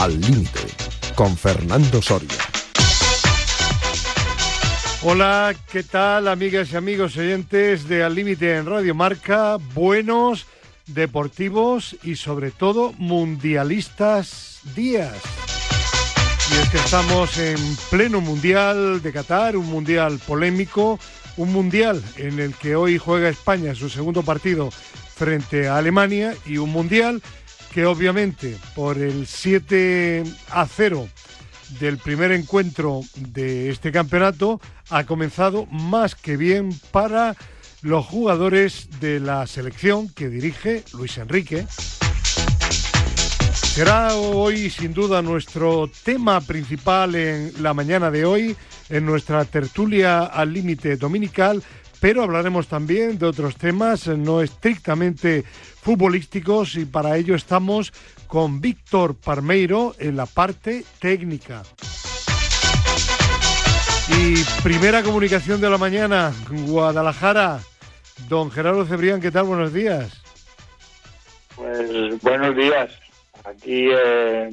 Al Límite, con Fernando Soria. Hola, ¿qué tal amigas y amigos oyentes de Al Límite en Radio Marca? Buenos, deportivos y sobre todo mundialistas días. Y es que estamos en pleno mundial de Qatar, un mundial polémico, un mundial en el que hoy juega España su segundo partido frente a Alemania y un mundial que obviamente por el 7 a 0 del primer encuentro de este campeonato ha comenzado más que bien para los jugadores de la selección que dirige Luis Enrique. Será hoy sin duda nuestro tema principal en la mañana de hoy, en nuestra tertulia al límite dominical, pero hablaremos también de otros temas no estrictamente futbolísticos y para ello estamos con Víctor Parmeiro en la parte técnica. Y primera comunicación de la mañana, Guadalajara. Don Gerardo Cebrián, ¿qué tal? Buenos días. Pues buenos días. Aquí eh,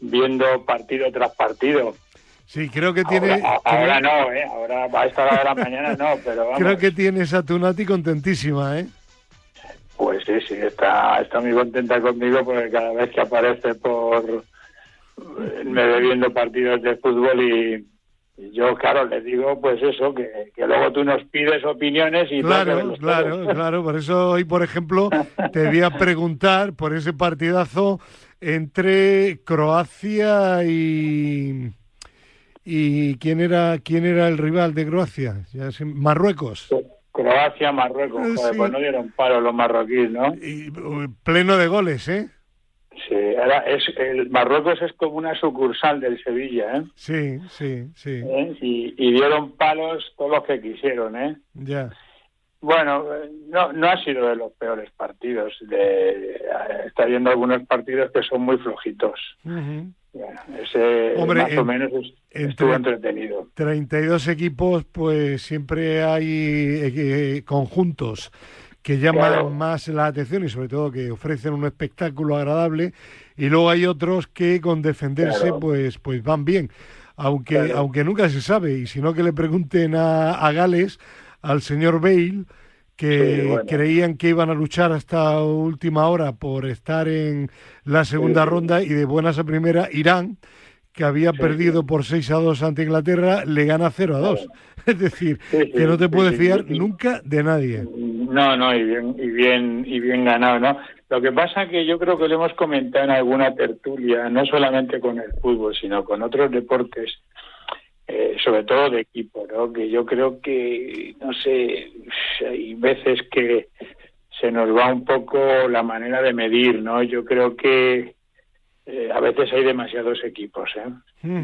viendo partido tras partido. Sí, creo que tiene. Ahora, no, ¿eh? Ahora a esta hora de la mañana no, pero vamos. Creo que tienes a Tunati contentísima, ¿eh? Pues sí, sí, está, está muy contenta conmigo porque cada vez que aparece por. me ve viendo partidos de fútbol y, yo, claro, le digo, pues eso, que, que, luego tú nos pides opiniones y... Claro, claro, claro. Por eso hoy, por ejemplo, te voy a preguntar por ese partidazo entre Croacia y... ¿Y quién era quién era el rival de Croacia? Ya Marruecos. Croacia, Marruecos. Joder, Pues no dieron paro los marroquíes, ¿no? Y, pleno de goles, ¿eh? Sí, era, es, el Marruecos es como una sucursal del Sevilla, ¿eh? Sí, sí, sí. ¿Eh? Y, y, dieron palos todos los que quisieron, ¿eh? Ya. Bueno, no, no ha sido de los peores partidos. De, está viendo algunos partidos que son muy flojitos. Uh bueno, ese Hombre, más o menos estuvo entretenido. 32 equipos, pues siempre hay eh, conjuntos que llaman Claro. más la atención y sobre todo que ofrecen un espectáculo agradable y luego hay otros que con defenderse Claro. pues pues van bien aunque Claro. aunque nunca se sabe y si no que le pregunten a, a Gales al señor Bale que Sí, bueno. creían que iban a luchar hasta última hora por estar en la segunda Sí. ronda y de buenas a primera Irán que había Sí, perdido por 6 a 2 ante Inglaterra, le gana 0 a 2. Es decir, que no te puedes fiar nunca de nadie. No, no, y bien, y bien, y bien ganado, ¿no? Lo que pasa que yo creo que lo hemos comentado en alguna tertulia, no solamente con el fútbol, sino con otros deportes, eh, sobre todo de equipo, ¿no? Que yo creo que, no sé, hay veces que se nos va un poco la manera de medir, ¿no? Yo creo que eh, a veces hay demasiados equipos, ¿eh?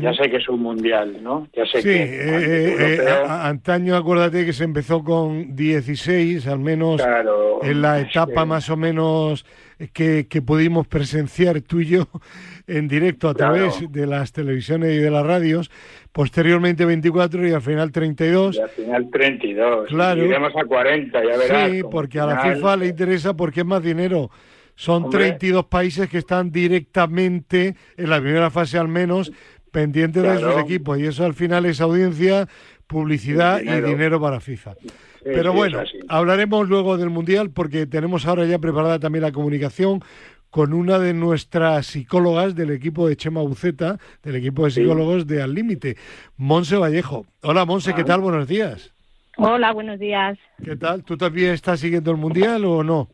Ya sé que es un mundial, ¿no? Ya sé Sí, que eh, eh, europeo, antaño acuérdate que se empezó con 16, al menos claro, en la etapa más o menos que, que pudimos presenciar tú y yo en directo a Claro. través de las televisiones y de las radios, posteriormente 24 y al final 32. Y al final 32. Claro. Y iremos a 40, ya verás. Sí, porque a la final- FIFA le interesa porque es más dinero. Son Hombre. 32 países que están directamente, en la primera fase al menos, pendientes de sus equipos. Y eso al final es audiencia, publicidad Y y dinero. para FIFA. Pero sí, bueno, hablaremos luego del Mundial porque tenemos ahora ya preparada también la comunicación con una de nuestras psicólogas del equipo de Chema Buceta, del equipo de Sí. psicólogos de Al Límite, Monse Vallejo. Hola Monse, ¿qué Ah. tal? Buenos días. Hola, buenos días. ¿Qué tal? ¿Tú también estás siguiendo el Mundial o no?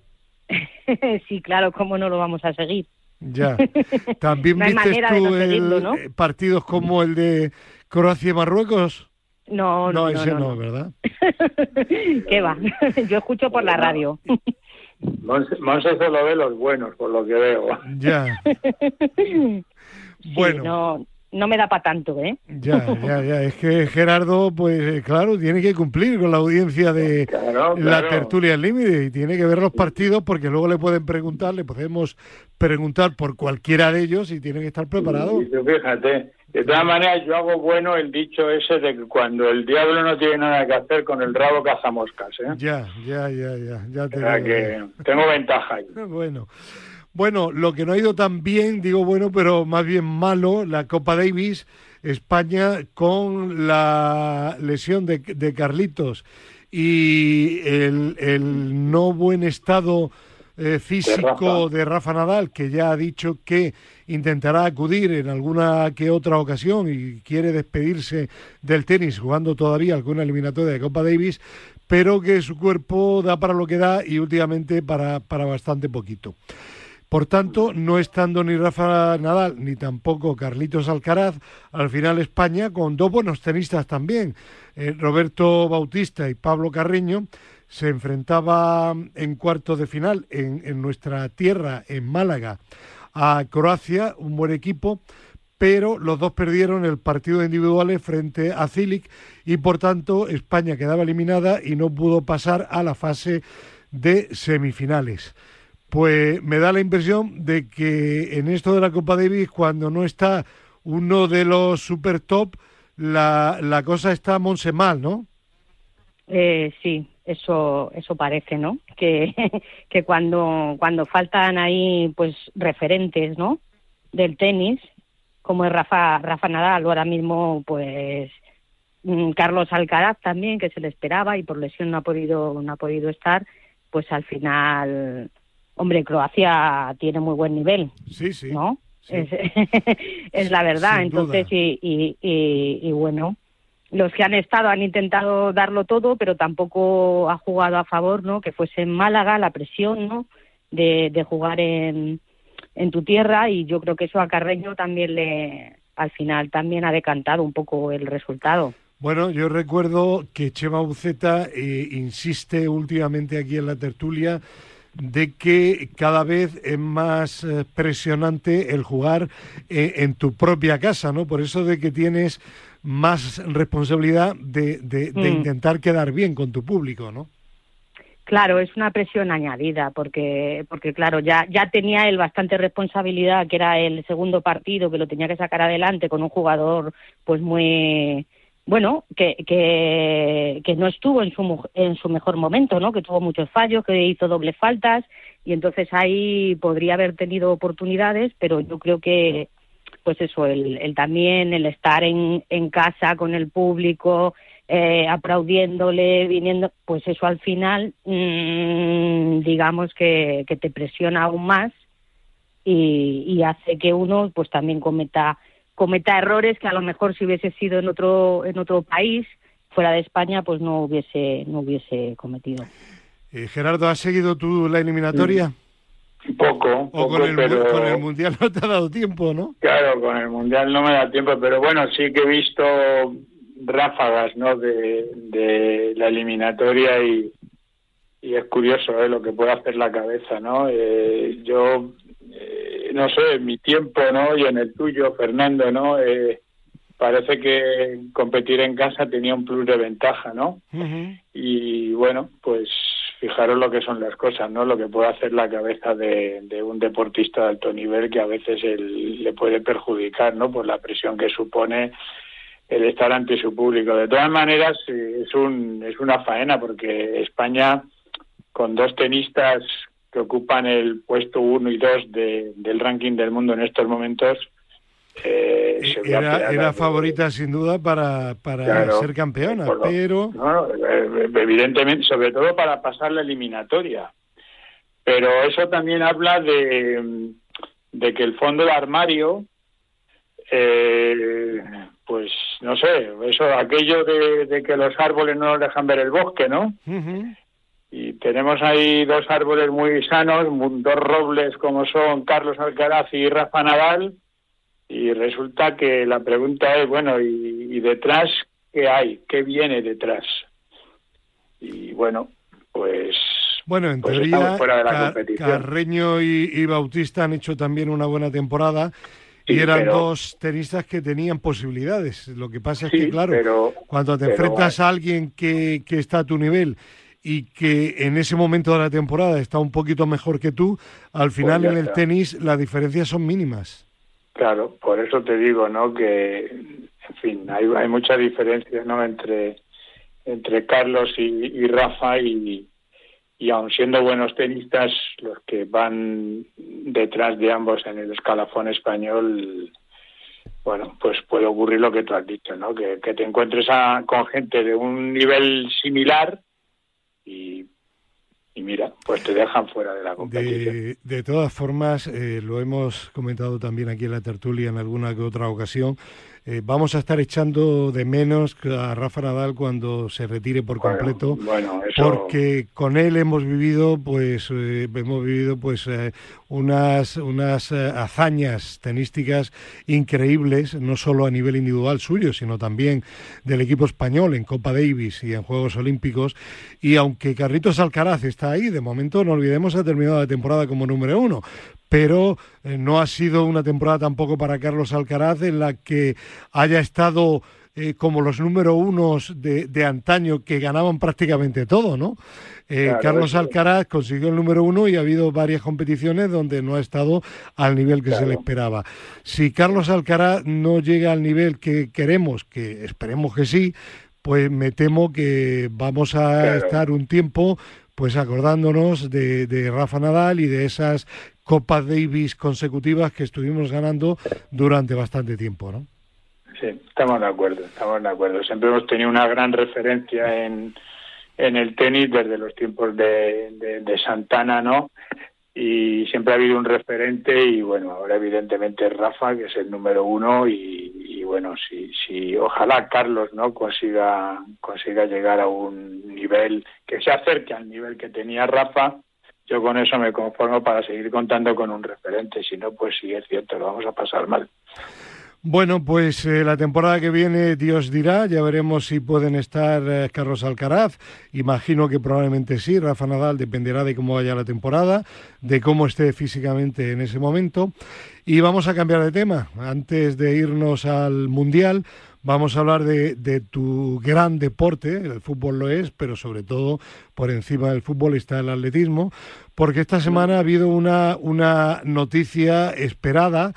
sí, claro, ¿cómo no lo vamos a seguir? Ya. También No viste tú no el- ¿no? partidos como el de Croacia y Marruecos. No, no, ese no, no. ¿verdad? ¿Qué va? Yo escucho por la radio. Monse, Monse solo ve los buenos, por lo que veo. Ya. Sí, Bueno, no, no me da para tanto, ¿eh? ya, ya, ya. Es que Gerardo, pues eh, claro, tiene que cumplir con la audiencia de Claro, la tertulia al límite y tiene que ver los partidos porque luego le pueden preguntar, le podemos preguntar por cualquiera de ellos y tiene que estar preparado. Y tú fíjate, de todas maneras yo hago bueno el dicho ese de que cuando el diablo no tiene nada que hacer, con el rabo caza moscas, ¿eh? Ya, ya, ya, ya, ya te O sea digo. que tengo ventaja ahí. Bueno, Bueno, lo que no ha ido tan bien, digo bueno, pero más bien malo, la Copa Davis, España con la lesión de, de Carlitos y el, el no buen estado eh, físico de Rafa. Nadal, que ya ha dicho que intentará acudir en alguna que otra ocasión y quiere despedirse del tenis jugando todavía alguna eliminatoria de Copa Davis, pero que su cuerpo da para lo que da y últimamente para, para bastante poquito. Por tanto, no estando ni Rafa Nadal ni tampoco Carlitos Alcaraz, al final España, con dos buenos tenistas también, eh, Roberto Bautista y Pablo Carreño, se enfrentaba en cuarto de final en, nuestra tierra, en Málaga, a Croacia, un buen equipo, pero los dos perdieron el partido de individuales frente a Cilic y por tanto España quedaba eliminada y no pudo pasar a la fase de semifinales. Pues me da la impresión de que en esto de la Copa Davis, cuando no está uno de los super top, la, la cosa está monse mal, ¿no? Eh, sí, eso eso parece, ¿no? Que, que cuando cuando faltan ahí pues referentes, ¿no? Del tenis, como es Rafa Rafa Nadal, ahora mismo pues mm, Carlos Alcaraz también que se le esperaba y por lesión no ha podido no ha podido estar, pues al final hombre, Croacia tiene muy buen nivel. Sí, sí. ¿No? Es, la verdad. Entonces, y, y, y, bueno, los que han estado han intentado darlo todo, pero tampoco ha jugado a favor, ¿no? Que fuese en Málaga la presión, ¿no? De, de jugar en, en tu tierra y yo creo que eso a Carreño también le, al final también ha decantado un poco el resultado. Bueno, yo recuerdo que Chema Buceta eh, insiste últimamente aquí en la tertulia de que cada vez es más eh, presionante el jugar eh, en tu propia casa, ¿no? Por eso de que tienes más responsabilidad de, de, mm. intentar quedar bien con tu público, ¿no? Claro, es una presión añadida porque, porque claro, ya, ya tenía él bastante responsabilidad, que era el segundo partido, que lo tenía que sacar adelante con un jugador pues muy, bueno, que, que, no estuvo en su, en su mejor momento, ¿no? Que tuvo muchos fallos, que hizo doble faltas y entonces ahí podría haber tenido oportunidades, pero yo creo que, pues eso, el, el también el estar en, en casa con el público, eh, aplaudiéndole, viniendo, pues eso al final, mmm, digamos que, que te presiona aún más y, y hace que uno, pues también cometa cometa errores que a lo mejor si hubiese sido en otro en otro país fuera de España pues no hubiese no hubiese cometido. Eh, Gerardo has seguido tú la eliminatoria poco, o con, el, pero... con el mundial no te ha dado tiempo no claro con el mundial no me da tiempo pero bueno sí que he visto ráfagas no de, de la eliminatoria y y es curioso ¿eh? lo que puede hacer la cabeza no eh, yo eh, no sé, en mi tiempo, ¿no? Y en el tuyo, Fernando, ¿no? Eh, parece que competir en casa tenía un plus de ventaja, ¿no? Y bueno, pues fijaros lo que son las cosas, ¿no? Lo que puede hacer la cabeza de, de un deportista de alto nivel que a veces le puede perjudicar, ¿no? Por la presión que supone el estar ante su público. De todas maneras, eh, es, un, es una faena porque España, con dos tenistas que ocupan el puesto 1 y 2 de, del ranking del mundo en estos momentos. Eh, era, era favorita sin duda para, para ser campeona, pero... Eh, evidentemente, sobre todo para pasar la eliminatoria. Pero eso también habla de, de que el fondo de armario, eh, pues no sé, eso aquello de, de, que los árboles no nos dejan ver el bosque, ¿no? Y tenemos ahí dos árboles muy sanos, dos robles como son Carlos Alcaraz y Rafa Nadal, y resulta que la pregunta es, bueno, ¿y, detrás qué hay? ¿Qué viene detrás? Y bueno, pues... Bueno, en pues teoría, Carreño y, Bautista han hecho también una buena temporada. y eran dos tenistas que tenían posibilidades. Lo que pasa es que, claro, cuando te enfrentas a alguien que, que está a tu nivel y que en ese momento de la temporada está un poquito mejor que tú, al final Pues en ya el está. tenis las diferencias son mínimas. Claro, por eso te digo, ¿no? Que, en fin, hay, hay mucha diferencia, ¿no? Entre, entre Carlos y, y Rafa y, y aun siendo buenos tenistas, los que van detrás de ambos en el escalafón español, bueno, pues puede ocurrir lo que tú has dicho, ¿no? Que, te encuentres con gente de un nivel similar y y mira, pues te dejan fuera de la competición. De, todas formas, eh, lo hemos comentado también aquí en la tertulia en alguna que otra ocasión, eh, vamos a estar echando de menos a Rafa Nadal cuando se retire por completo, porque con él hemos vivido, pues, eh, hemos vivido, pues, eh, unas unas hazañas tenísticas increíbles, no solo a nivel individual suyo, sino también del equipo español en Copa Davis y en Juegos Olímpicos. Y aunque Carritos Alcaraz está ahí, de momento no olvidemos ha terminado la temporada como número uno, pero eh, no ha sido una temporada tampoco para Carlos Alcaraz en la que haya estado eh, como los número unos de, antaño que ganaban prácticamente todo, ¿no? Eh, Carlos Alcaraz consiguió el número uno y ha habido varias competiciones donde no ha estado al nivel que se le esperaba. Si Carlos Alcaraz no llega al nivel que queremos, que esperemos que sí, pues me temo que vamos a estar un tiempo pues acordándonos de, de, Rafa Nadal y de esas Copas Davis consecutivas que estuvimos ganando durante bastante tiempo, ¿no? Sí, estamos de acuerdo, estamos de acuerdo. Siempre hemos tenido una gran referencia en, en el tenis desde los tiempos de, de, Santana, ¿no? Y siempre ha habido un referente y bueno, ahora evidentemente Rafa, que es el número uno y, bueno, si, si ojalá Carlos, ¿no? Consiga, consiga llegar a un nivel que se acerque al nivel que tenía Rafa yo con eso me conformo para seguir contando con un referente. Si no, pues sí, es cierto, lo vamos a pasar mal. Bueno, pues eh, la temporada que viene Dios dirá, ya veremos si pueden estar eh, Carlos Alcaraz, imagino que probablemente sí, Rafa Nadal dependerá de cómo vaya la temporada, de cómo esté físicamente en ese momento. Y vamos a cambiar de tema, antes de irnos al Mundial, Vamos a hablar de, tu gran deporte, el fútbol lo es, pero sobre todo por encima del fútbol está el atletismo, porque esta semana ha habido una, una noticia esperada,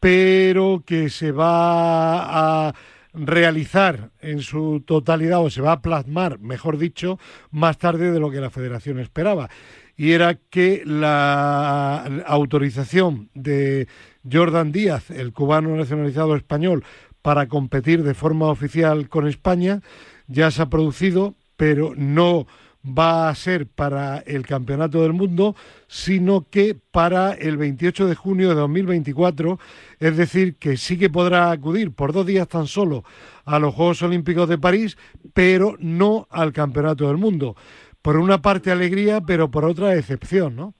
pero que se va a realizar en su totalidad o se va a plasmar, mejor dicho, más tarde de lo que la federación esperaba. Y era que la autorización de Jordan Díaz, el cubano nacionalizado español, para competir de forma oficial con España. Ya se ha producido, pero no va a ser para el Campeonato del Mundo, sino que para el 28 de junio de 2024, es decir, que sí que podrá acudir por dos días tan solo a los Juegos Olímpicos de París, pero no al Campeonato del Mundo. Por una parte alegría, pero por otra excepción, ¿no?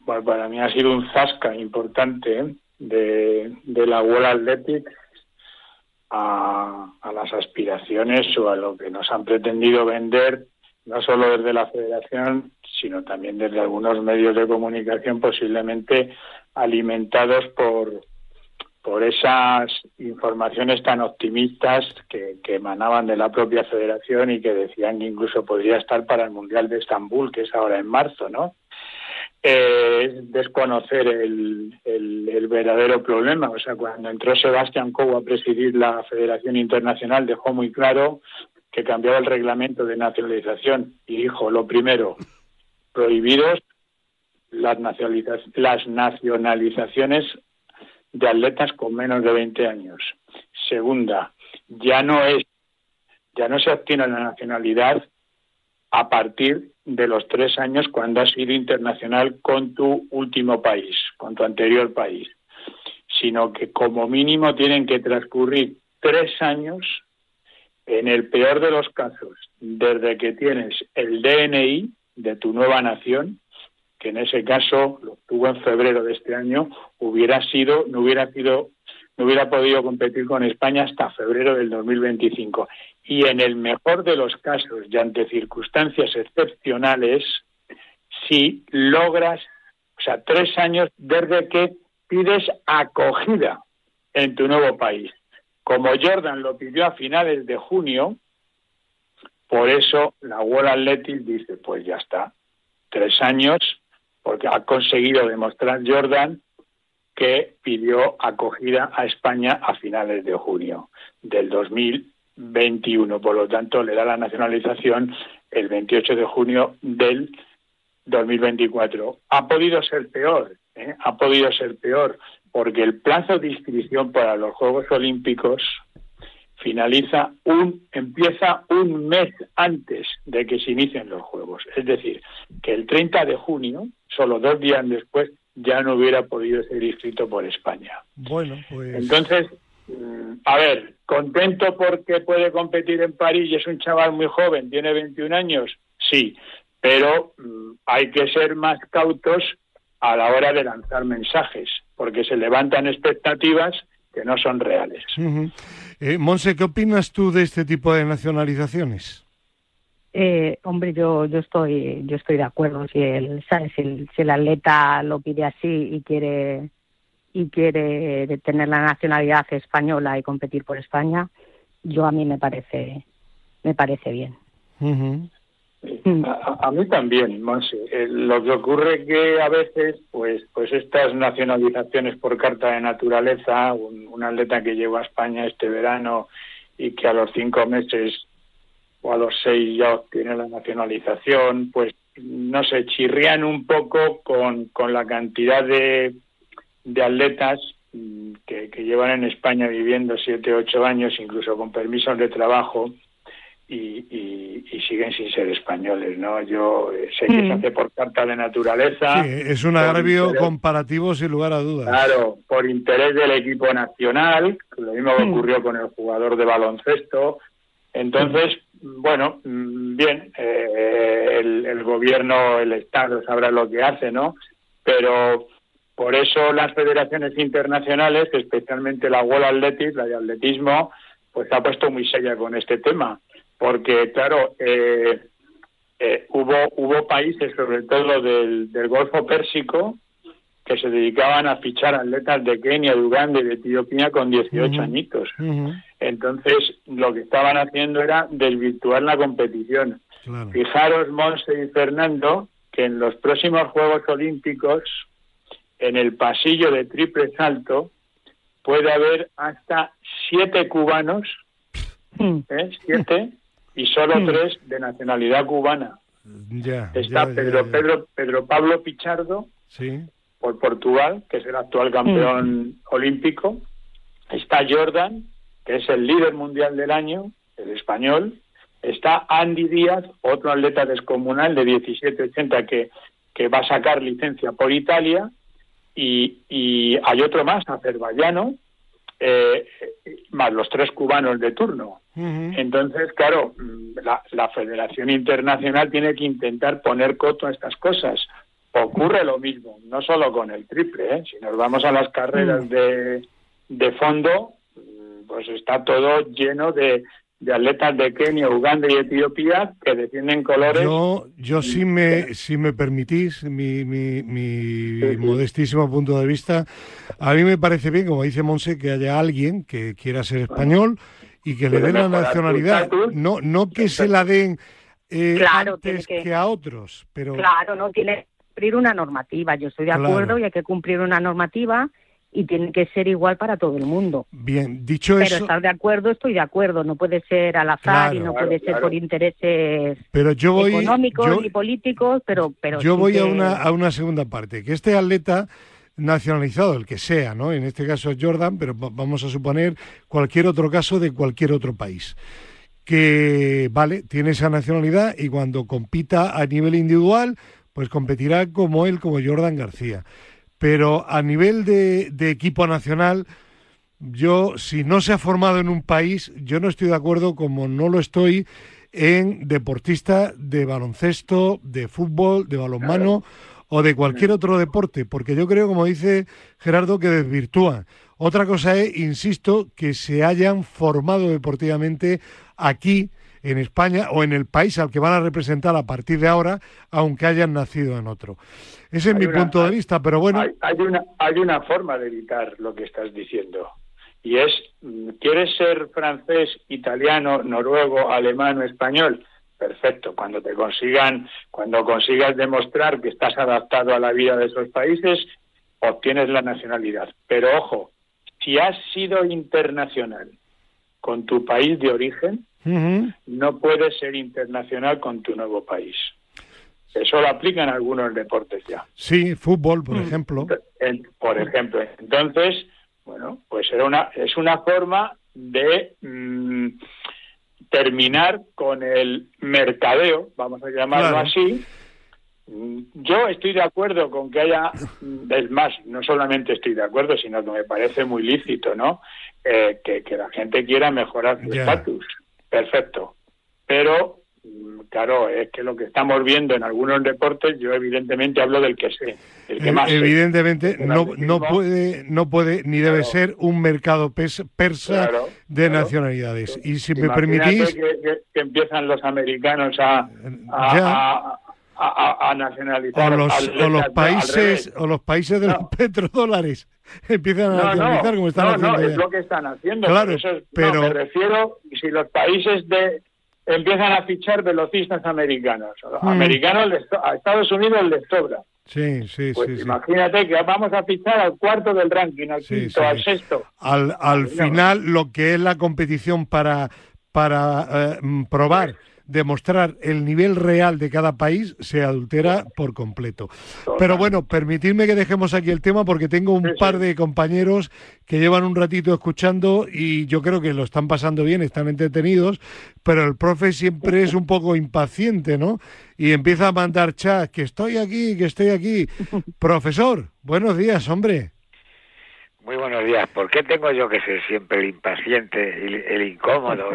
Bueno, para mí ha sido un zasca importante ¿eh? de, la World Athletics a, las aspiraciones o a lo que nos han pretendido vender, no solo desde la Federación, sino también desde algunos medios de comunicación, posiblemente alimentados por, por esas informaciones tan optimistas que, que, emanaban de la propia federación y que decían que incluso podría estar para el Mundial de Estambul, que es ahora en marzo, ¿no? eh, desconocer el, el, verdadero problema. O sea, cuando entró Sebastián Coe a presidir la Federación Internacional, dejó muy claro que cambiaba el reglamento de nacionalización y dijo, lo primero, prohibidos las, las nacionalizaciones de atletas con menos de 20 años. Segunda, ya no es, ya no se obtiene la nacionalidad a partir de los tres años cuando has sido internacional con tu último país, con tu anterior país, sino que como mínimo tienen que transcurrir tres años, en el peor de los casos, desde que tienes el DNI de tu nueva nación, que en ese caso lo tuvo en febrero de este año, hubiera sido, no hubiera sido, no hubiera podido competir con España hasta febrero del 2025 y en el mejor de los casos y ante circunstancias excepcionales, si logras, o sea, tres años desde que pides acogida en tu nuevo país. Como Jordan lo pidió a finales de junio, por eso la World Athletic dice, pues ya está, tres años, porque ha conseguido demostrar Jordan que pidió acogida a España a finales de junio del 2000 21. Por lo tanto, le da la nacionalización el 28 de junio del 2024. Ha podido ser peor, ¿eh? ha podido ser peor, porque el plazo de inscripción para los Juegos Olímpicos finaliza un empieza un mes antes de que se inicien los juegos, es decir, que el 30 de junio, solo dos días después, ya no hubiera podido ser inscrito por España. Bueno, pues entonces, mm, a ver, contento porque puede competir en París y es un chaval muy joven, tiene 21 años, sí, pero mm, hay que ser más cautos a la hora de lanzar mensajes, porque se levantan expectativas que no son reales. Eh, Monse, ¿qué opinas tú de este tipo de nacionalizaciones? Eh, hombre, yo yo estoy yo estoy de acuerdo si el si el, atleta lo pide así y quiere y quiere tener la nacionalidad española y competir por España, yo a mí me parece me parece bien. Mm. A, mí también, Monse. Eh, lo que ocurre que a veces, pues, pues estas nacionalizaciones por carta de naturaleza, un, atleta que llegó a España este verano y que a los cinco meses o a los seis ya obtiene la nacionalización, pues no sé, chirrían un poco con, con la cantidad de, de atletas mm, que, que llevan en España viviendo siete, ocho años, incluso con permisos de trabajo, y, siguen sin ser españoles, ¿no? Yo eh, sé que se mm. hace por carta de naturaleza. Sí, es un agravio comparativo sin lugar a dudas. Claro, por interés del equipo nacional, lo mismo que mm. ocurrió con el jugador de baloncesto. Entonces, bueno, mm, bien, eh, el, el, gobierno, el Estado sabrá lo que hace, ¿no? Pero por eso las federaciones internacionales, especialmente la World Athletics, la de atletismo, pues se ha puesto muy seria con este tema porque claro, eh, eh, hubo, hubo países, sobre todo del, del Golfo Pérsico, que se dedicaban a fichar atletas de Kenia, de Uganda y de Etiopía con 18 añitos. Entonces, lo que estaban haciendo era desvirtuar la competición. Fijaros, Monse y Fernando, que en los próximos Juegos Olímpicos, en el pasillo de triple salto, puede haber hasta siete cubanos, ¿eh? siete, y solo hmm. tres de nacionalidad cubana. Está Pedro, Pedro, Pedro Pablo Pichardo sí. por Portugal, que es el actual campeón hmm. olímpico. Está Jordan, que es el líder mundial del año, el español. Está Andy Díaz, otro atleta descomunal de 17-80 que, que va a sacar licencia por Italia. Y, y hay otro más, azerbaiyano, eh, más los tres cubanos de turno. Entonces, claro, la, Federación Internacional tiene que intentar poner coto a estas cosas. Ocurre lo mismo, no solo con el triple, ¿eh? si nos vamos a las carreras mm. de, de fondo, pues está todo lleno de, de atletas de Kenia, Uganda y Etiopía que defienden colores. Yo, yo si me, si me permitís mi, mi, mi modestísimo punto de vista, a mí me parece bien, como dice Monse, que haya alguien que quiera ser español y que le den la nacionalidad, no, no que se la den eh, antes que... a otros, pero... Claro, no, tiene que cumplir una normativa, yo estoy de acuerdo y hay que cumplir una normativa y tiene que ser igual para todo el mundo. Bien, dicho eso... Pero estar de acuerdo, estoy de acuerdo, no puede ser al azar y no puede ser por intereses pero yo voy, económicos y políticos, pero... pero yo voy a, una, a una segunda parte, que este atleta nacionalizado, el que sea, ¿no? En este caso es Jordan, pero vamos a suponer cualquier otro caso de cualquier otro país. Que, vale, tiene esa nacionalidad y cuando compita a nivel individual, pues competirá como él, como Jordan García. Pero a nivel de, equipo nacional, yo, si no se ha formado en un país, yo no estoy de acuerdo como no lo estoy en deportista de baloncesto, de fútbol, de balonmano o de cualquier otro deporte, porque yo creo, como dice Gerardo, que desvirtúa. Otra cosa es, insisto, que se hayan formado deportivamente aquí en España o en el país al que van a representar a partir de ahora, aunque hayan nacido en otro. Ese es mi punto de vista, pero bueno. Hay, una, hay una forma de evitar lo que estás diciendo. Y es, mm, ¿quieres ser francés, italiano, noruego, alemán o español? Perfecto. Cuando te consigan, cuando consigas demostrar que estás adaptado a la vida de esos países, obtienes la nacionalidad. Pero ojo, si has sido internacional con tu país de origen, no puedes ser internacional con tu nuevo país. Eso lo aplican algunos deportes ya. Sí, fútbol, por mm. ejemplo. por ejemplo. Entonces, bueno, pues era una, es una forma de mm, terminar con el mercadeo, vamos a llamarlo así. Mm, yo estoy de acuerdo con que haya, es más, no solamente estoy de acuerdo, sino que me parece muy lícito, ¿no? Eh, que, la gente quiera mejorar su estatus. Perfecto. Pero Mm, claro, es que lo que estamos viendo en algunos deportes, yo evidentemente hablo del que sé, el que eh, más Evidentemente no, no puede no puede ni debe ser un mercado persa de nacionalidades. Y si me permitís que, empiezan los americanos a, a, nacionalizar o los, países o los países de los petrodólares empiezan a nacionalizar como están haciendo. No, es lo que están haciendo. Claro, pero me refiero si los países de empiezan a fichar velocistas americanos. Mm. Americanos a Estados Unidos les sobra. Sí, sí, pues sí. Imagínate que vamos a fichar al cuarto del ranking, al quinto, al sexto. Al, al final, lo que es la competición para, para eh, probar demostrar el nivel real de cada país se adultera por completo. Pero bueno, permitidme que dejemos aquí el tema porque tengo un par de compañeros que llevan un ratito escuchando y yo creo que lo están pasando bien, están entretenidos, pero el profe siempre es un poco impaciente, ¿no? Y empieza a mandar chat, que estoy aquí, que estoy aquí. Profesor, buenos días, hombre. Muy buenos días. ¿Por qué tengo yo que ser siempre el impaciente, el, el incómodo?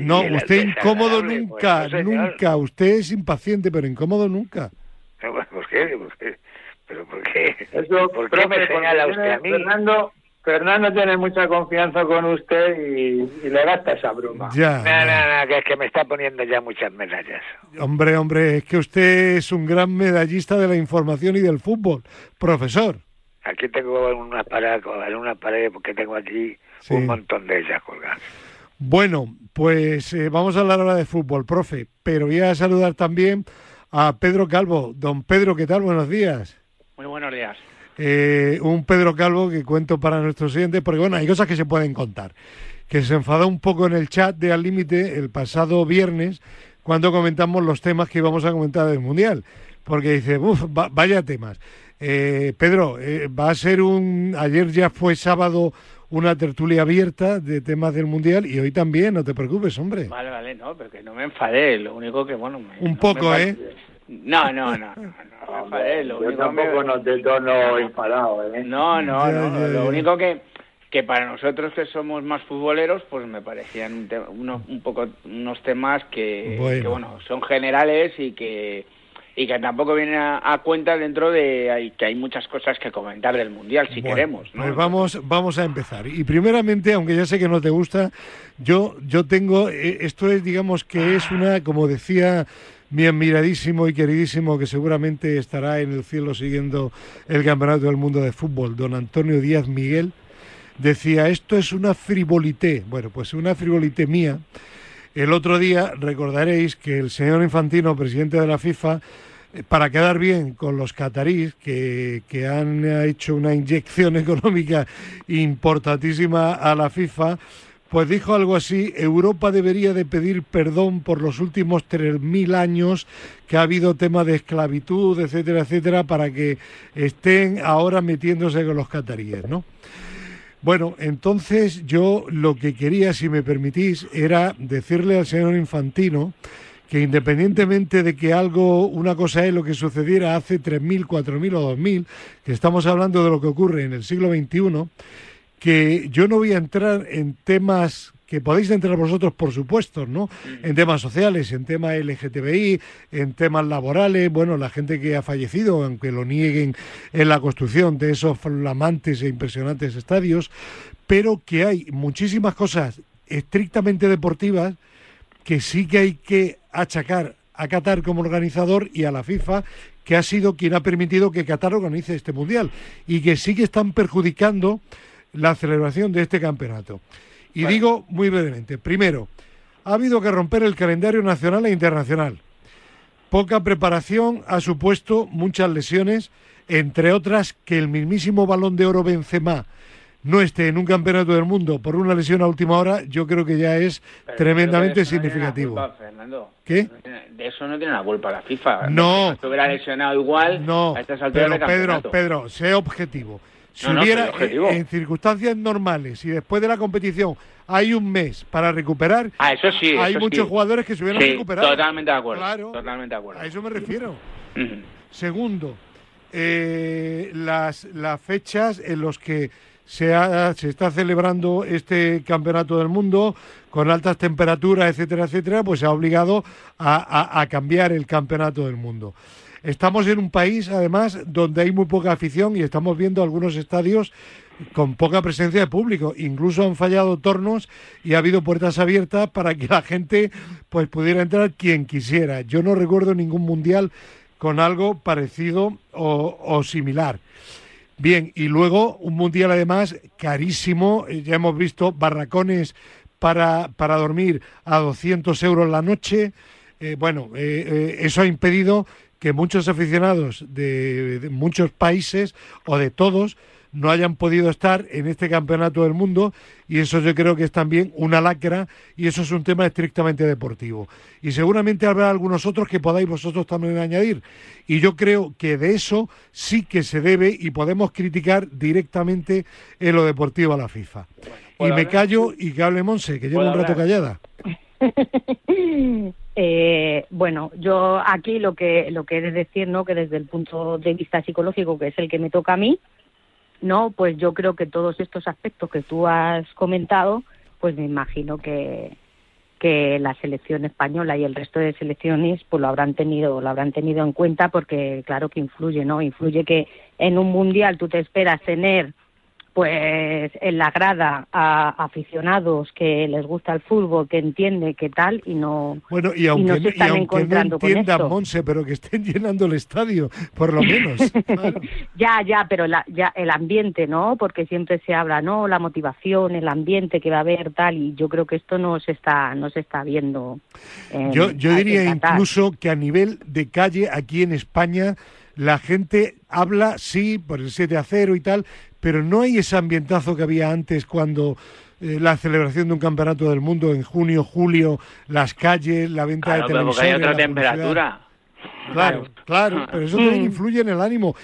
no, usted incómodo pues, nunca, nunca. Usted es impaciente, pero incómodo nunca. ¿Por qué? ¿Por qué? ¿Pero por qué? ¿Por qué me señala usted a mí? Fernando, Fernando tiene mucha confianza con usted y, le gasta esa broma. Ya. No, no, no, que es que me está poniendo ya muchas medallas. Hombre, hombre, es que usted es un gran medallista de la información y del fútbol. Profesor. Aquí tengo una pared, una pared porque tengo aquí un montón de ellas colgadas. Bueno, pues eh, vamos a hablar ahora de fútbol, profe, pero voy a saludar también a Pedro Calvo. Don Pedro, ¿qué tal? Buenos días. Muy buenos días. Eh, un Pedro Calvo que cuento para nuestros oyentes, porque bueno, hay cosas que se pueden contar. Que se enfadó un poco en el chat de Al Límite el pasado viernes cuando comentamos los temas que íbamos a comentar del Mundial. Porque dice, uff, vaya temas. Eh, Pedro, eh, va a ser un. Ayer ya fue sábado una tertulia abierta de temas del mundial y hoy también, no te preocupes, hombre. Vale, vale, no, pero que no me enfadé. Lo único que, bueno. un poco, ¿eh? No, no, no, no, me enfadé. Lo Yo tampoco no te tono enfadado, ¿eh? No, no, no. Lo único que que para nosotros que somos más futboleros, pues me parecían un poco unos temas que, que, bueno, son generales y que y que tampoco viene a, cuenta dentro de que hay muchas cosas que comentar del mundial si queremos pues vamos vamos a empezar. Y primeramente aunque ya sé que no te gusta yo yo tengo eh, esto es digamos que es una como decía mi admiradísimo y queridísimo que seguramente estará en el cielo siguiendo el campeonato del mundo de fútbol don Antonio Díaz Miguel decía esto es una frivolité bueno pues una frivolité mía el otro día recordaréis que el señor Infantino, presidente de la FIFA, eh, para quedar bien con los cataríes que, han hecho una inyección económica importantísima a la FIFA, pues dijo algo así, Europa debería de pedir perdón por los últimos 3.000 años que ha habido tema de esclavitud, etcétera, etcétera, para que estén ahora metiéndose con los cataríes, ¿no? Bueno, entonces yo lo que quería, si me permitís, era decirle al señor Infantino que independientemente de que algo, una cosa es lo que sucediera hace 3.000, 4.000 o 2.000, que estamos hablando de lo que ocurre en el siglo XXI, que yo no voy a entrar en temas que podéis entrar vosotros, por supuesto, ¿no? Mm. En temas sociales, en temas LGTBI, en temas laborales, bueno, la gente que ha fallecido, aunque lo nieguen en la construcción de esos flamantes e impresionantes estadios, pero que hay muchísimas cosas estrictamente deportivas que sí que hay que achacar a Qatar como organizador y a la FIFA que ha sido quien ha permitido que Qatar organice este mundial y que sí que están perjudicando la celebración de este campeonato. Y digo muy brevemente, primero, ha habido que romper el calendario nacional e internacional. Poca preparación ha supuesto muchas lesiones, entre otras que el mismísimo balón de oro Benzema no esté en un campeonato del mundo por una lesión a última hora, yo creo que ya es tremendamente significativo. ¿Qué? De eso no tiene la culpa la FIFA. No. Si hubiera lesionado igual, no, a estas alturas pero Pedro, Pedro, sé objetivo. Si hubiera, en, circunstancias normales y después de la competición hay un mes para recuperar, ah, eso sí, hay muchos jugadores que se hubieran recuperado. Totalmente de acuerdo. totalmente de acuerdo. A eso me refiero. Segundo, eh, las, las fechas en los que se, se está celebrando este campeonato del mundo con altas temperaturas, etcétera, etcétera, pues se ha obligado a, cambiar el campeonato del mundo. Estamos en un país, además, donde hay muy poca afición y estamos viendo algunos estadios con poca presencia de público. Incluso han fallado tornos y ha habido puertas abiertas para que la gente pues pudiera entrar quien quisiera. Yo no recuerdo ningún mundial con algo parecido o similar. Bien, y luego un mundial además carísimo, eh, ya hemos visto barracones para, para dormir a 200 euros la noche. Eh, bueno, eh, eso ha impedido que muchos aficionados de muchos países o de todos no hayan podido estar en este campeonato del mundo y eso yo creo que es también una lacra y eso es un tema estrictamente deportivo. Y seguramente habrá algunos otros que podáis vosotros también añadir. Y yo creo que de eso sí que se debe y podemos criticar directamente en lo deportivo a la FIFA. y me callo y que hable Monse, que lleva un rato callada. Eh, bueno, yo aquí lo que lo que he de decir, ¿no? Que desde el punto de vista psicológico, que es el que me toca a mí, no, pues yo creo que todos estos aspectos que tú has comentado, pues me imagino que, que la selección española y el resto de selecciones pues lo habrán tenido lo habrán tenido en cuenta porque claro que influye no influye que en un mundial tú te esperas tener pues en la grada a aficionados que les gusta el fútbol, que entiende qué tal y no bueno y aunque, no, están encontrando no entiendan Monse, pero que estén llenando el estadio, por lo menos. ya, ya, pero ya el ambiente, ¿no? Porque siempre se habla, no, la motivación, el ambiente que va a haber tal y yo creo que esto no se está no se está viendo. yo yo diría incluso que a nivel de calle aquí en España la gente habla, sí, por el 7 a 0 y tal, pero no hay ese ambientazo que había antes cuando eh, la celebración de un campeonato del mundo en junio, julio, las calles, la venta de televisores. hay otra temperatura. Claro, claro, pero eso también influye en el ánimo.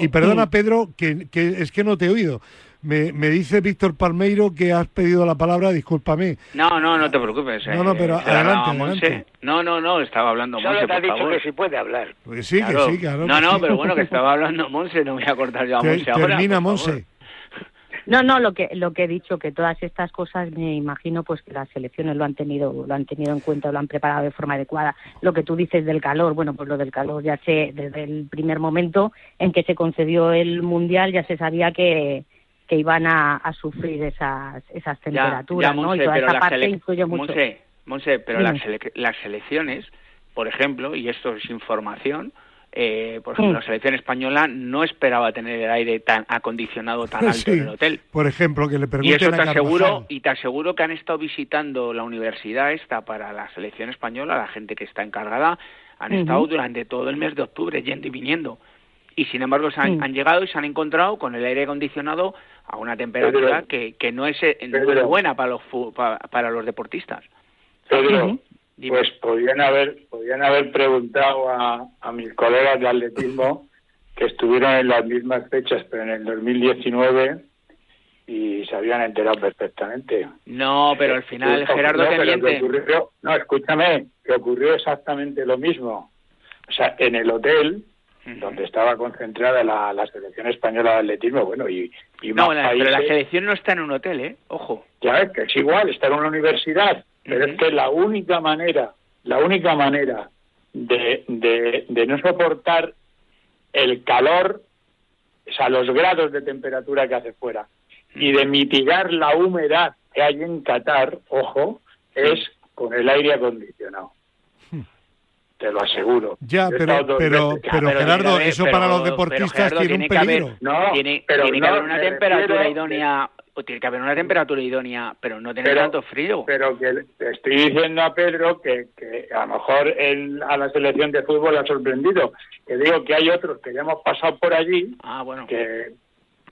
Y, perdona, Pedro, que, es que no te he oído. Me, me dice Víctor Palmeiro que has pedido la palabra, discúlpame. No, no, no te preocupes. No, no, pero adelante, adelante. No, no, no, estaba hablando Monse, Solo te ha dicho que sí puede hablar. Pues sí, que sí, claro. No, no, pero bueno, que estaba hablando Monse, no voy a cortar yo a Monse ahora. Termina, Monse. No, no, lo que lo que he dicho que todas estas cosas me imagino pues que las selecciones lo han tenido lo han tenido en cuenta, lo han preparado de forma adecuada. Lo que tú dices del calor, bueno, pues lo del calor ya sé desde el primer momento en que se concedió el mundial ya se sabía que que iban a, sufrir esas esas temperaturas, ¿no? y toda esa parte influye mucho. Monse, pero las, las selecciones, por ejemplo, y esto es información, eh, por ejemplo, la selección española no esperaba tener el aire tan acondicionado tan alto en el hotel. Por ejemplo, que le Y eso te aseguro, y te aseguro que han estado visitando la universidad esta para la selección española, la gente que está encargada, han estado durante todo el mes de octubre yendo y viniendo. Y sin embargo se han, llegado y se han encontrado con el aire acondicionado a una temperatura que, que no es, eh, buena para los, para los deportistas. Pedro, pues podrían haber, podrían haber preguntado a, a mis colegas de atletismo que estuvieron en las mismas fechas, pero en el 2019 y se habían enterado perfectamente. No, pero al final, Gerardo no, no, escúchame, que ocurrió exactamente lo mismo. O sea, en el hotel donde estaba concentrada la, la, selección española de atletismo, bueno, y, y no, pero la selección no está en un hotel, ¿eh? Ojo. Ya ves que es igual, está en una universidad, pero es que la única manera, la única manera de, de, no soportar el calor, o sea, los grados de temperatura que hace fuera, y de mitigar la humedad que hay en Qatar, ojo, es con el aire acondicionado. Te lo aseguro. Ya, pero, pero, pero, Gerardo, eso para los deportistas tiene, un peligro. no, tiene, que haber una temperatura idónea tiene que haber una temperatura idónea, pero no tener tanto frío. Pero que estoy diciendo a Pedro que, que a lo mejor a la selección de fútbol ha sorprendido. Que digo que hay otros que ya hemos pasado por allí, ah, bueno. que,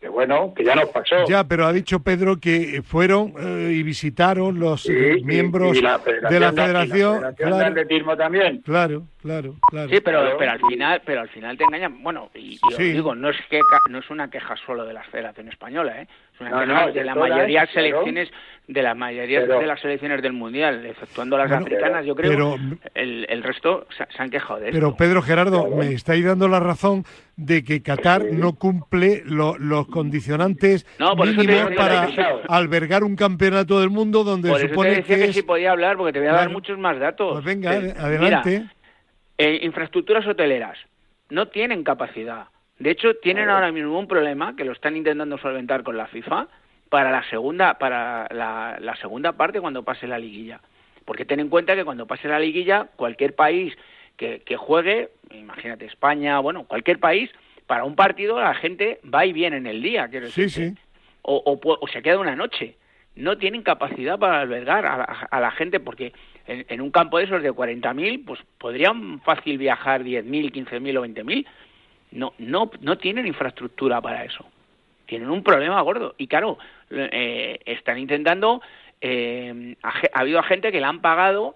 que bueno, que ya nos pasó. Ya, pero ha dicho Pedro que fueron eh, y visitaron los eh, miembros de la Federación. de atletismo también. Claro, claro, claro. Sí, pero, pero al final, pero al final te engañan. Bueno, y, os digo, no es que no es una queja solo de la Federación española, ¿eh? Es una queja de, la mayoría de selecciones de la mayoría de las selecciones del mundial, exceptuando las africanas, yo creo. Pero, el, el resto se, han quejado de eso. Pero Pedro Gerardo, me estáis dando la razón de que Qatar no cumple los condicionantes mínimos para albergar un campeonato del mundo donde por supone eso te decía que, si podía hablar porque te voy a dar muchos más datos. Pues venga, adelante. Eh, infraestructuras hoteleras no tienen capacidad. De hecho, tienen ahora mismo un problema que lo están intentando solventar con la FIFA para la segunda para la, la segunda parte cuando pase la liguilla. Porque ten en cuenta que cuando pase la liguilla, cualquier país que, que juegue, imagínate España, bueno, cualquier país, para un partido la gente va y viene en el día, quiero decir. Sí, sí. O, o, se queda una noche. No tienen capacidad para albergar a la, gente porque en, un campo de esos de 40.000, pues podrían fácil viajar 10.000, 15.000 o 20.000. No, no, no tienen infraestructura para eso. Tienen un problema gordo. Y claro, eh, están intentando. Eh, ha, ha habido gente que le han pagado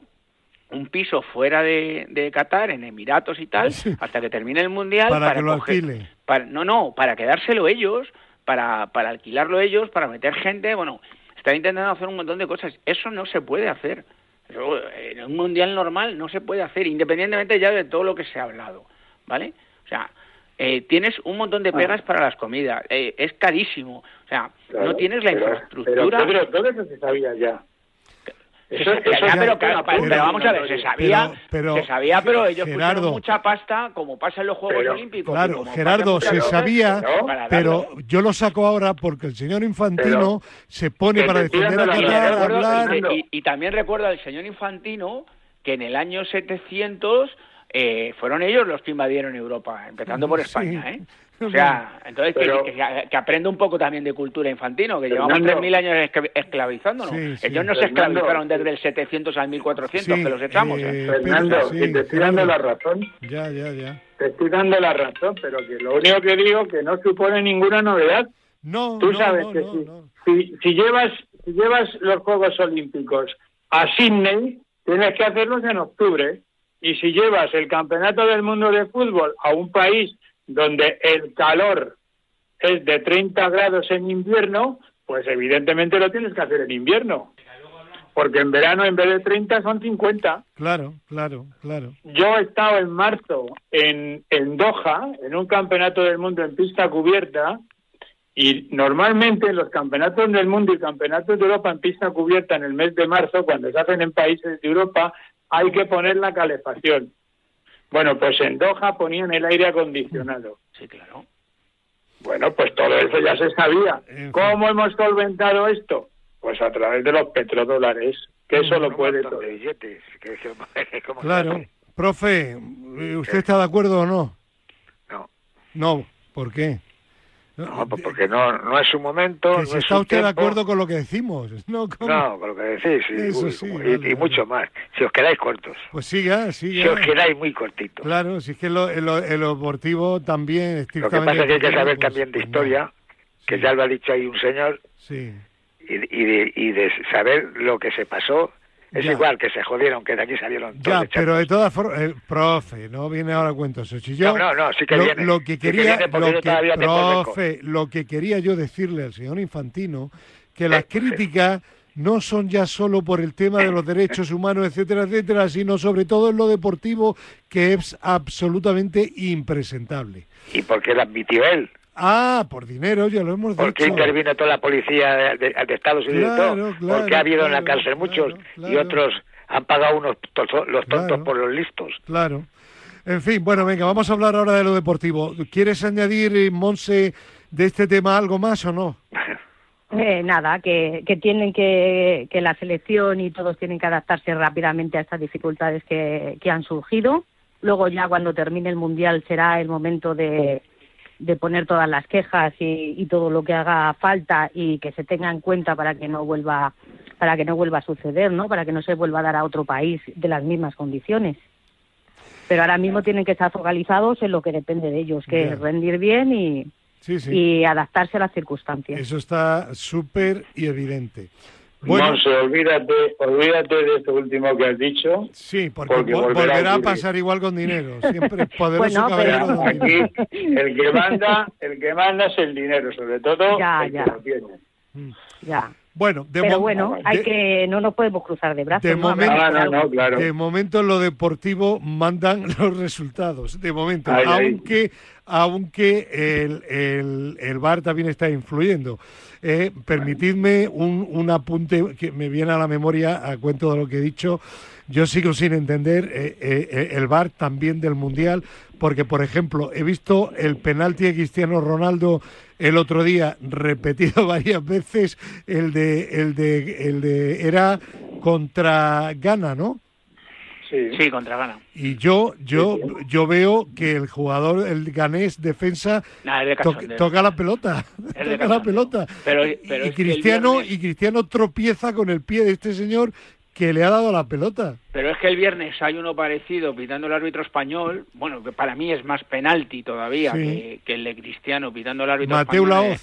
un piso fuera de, de, Qatar, en Emiratos y tal, hasta que termine el Mundial. Para, que lo alquile. Para, no, no, para quedárselo ellos, para, para alquilarlo ellos, para meter gente. Bueno, están intentando hacer un montón de cosas. Eso no se puede hacer. en un Mundial normal no se puede hacer, independientemente ya de todo lo que se ha hablado. ¿Vale? O sea, eh, tienes un montón de pegas ah. para las comidas. Eh, es carísimo. O sea, no tienes la infraestructura. Pero, todo eso se sabía ya. Eso, pero, vamos a ver, se sabía, pero, se sabía, pero ellos Gerardo, mucha pasta, como pasa en los Juegos Olímpicos. Claro, Gerardo, se sabía, pero yo lo saco ahora porque el señor Infantino se pone para defender a Qatar, hablar... Y, y, también recuerda al señor Infantino que en el año 700 eh, fueron ellos los que invadieron Europa, empezando por España, ¿eh? O sea, entonces que, aprenda un poco también de cultura infantino, que llevamos 3.000 años esclavizándonos. Ellos no se esclavizaron desde el 700 al 1400, que los echamos. ¿eh? Fernando, te estoy dando la razón. Ya, ya, ya. Te estoy dando la razón, pero que lo único que digo que no supone ninguna novedad. No, Tú sabes que si, si, llevas, si llevas los Juegos Olímpicos a Sydney, tienes que hacerlos en octubre. Y si llevas el Campeonato del Mundo de Fútbol a un país donde el calor es de 30 grados en invierno, pues evidentemente lo tienes que hacer en invierno. Porque en verano en vez de 30 son 50. Claro, claro, claro. Yo he estado en marzo en, en Doha, en un campeonato del mundo en pista cubierta, y normalmente los campeonatos del mundo y campeonatos de Europa en pista cubierta en el mes de marzo, cuando se hacen en países de Europa, hay que poner la calefacción. Bueno, pues en Doha ponían el aire acondicionado. Sí, claro. Bueno, pues todo eso ya se sabía. ¿Cómo hemos solventado esto? Pues a través de los petrodólares, que eso lo puede todo. claro. Profe, ¿usted está de acuerdo o no? No. No, ¿por qué? No, pues porque no, no es su momento. no está usted de acuerdo con lo que decimos. No, con, lo que decís, y, mucho más. Si os quedáis cortos. Pues siga, siga. Si os quedáis muy cortitos. Claro, si es que lo, el, el deportivo también. Lo que pasa es que hay que saber también de historia, que ya lo ha dicho ahí un señor. Sí. Y, y, de, y de saber lo que se pasó es igual que se jodieron, que de aquí salieron todos Ya, pero de todas formas, eh, profe, no viene ahora cuento Si yo, no, no, sí que lo, viene. Lo que quería, lo que, profe, lo que quería yo decirle al señor Infantino, que las críticas no son ya solo por el tema de los derechos humanos, etcétera, etcétera, sino sobre todo en lo deportivo, que es absolutamente impresentable. ¿Y por qué la admitió él? Ah, por dinero, ya lo hemos dicho. Porque intervino toda la policía de, Estados Unidos todo. porque ha habido en la cárcel muchos y otros han pagado unos los tontos por los listos. Claro. En fin, bueno, venga, vamos a hablar ahora de lo deportivo. ¿Quieres añadir, eh, Monse, de este tema algo más o no? Eh, nada, que, que tienen que, que la selección y todos tienen que adaptarse rápidamente a estas dificultades que, que han surgido. Luego ya cuando termine el Mundial será el momento de, de poner todas las quejas y, todo lo que haga falta y que se tenga en cuenta para que no vuelva para que no vuelva a suceder, ¿no? Para que no se vuelva a dar a otro país de las mismas condiciones. Pero ahora mismo tienen que estar focalizados en lo que depende de ellos, que es rendir bien y, y adaptarse a las circunstancias. Eso está súper y evidente. Bueno, no se olvídate, olvídate de esto último que has dicho. Sí, porque, volverá, a pasar igual con dinero. Siempre poderoso bueno, Aquí el que manda, el que manda es el dinero, sobre todo ya, ya. Mm. Ya. Bueno, de Pero bueno, hay que no nos podemos cruzar de brazos. De, momento, de momento en lo deportivo mandan los resultados. De momento, aunque aunque el, el, el VAR también está influyendo. Eh, permitidme un, un, apunte que me viene a la memoria a cuento de lo que he dicho. Yo sigo sin entender eh, eh, el VAR también del Mundial, porque, por ejemplo, he visto el penalti de Cristiano Ronaldo el otro día repetido varias veces, el de, el de, el de, era contra Ghana, ¿no? Sí, contra Ghana. Y yo, yo, yo veo que el jugador, el ganés defensa, toca la pelota, toca la pelota. Pero, y, Cristiano y Cristiano tropieza con el pie de este señor que le ha dado la pelota. Pero es que el viernes hay uno parecido pitando el árbitro español, bueno, que para mí es más penalti todavía que, el de Cristiano pitando el árbitro Mateo español.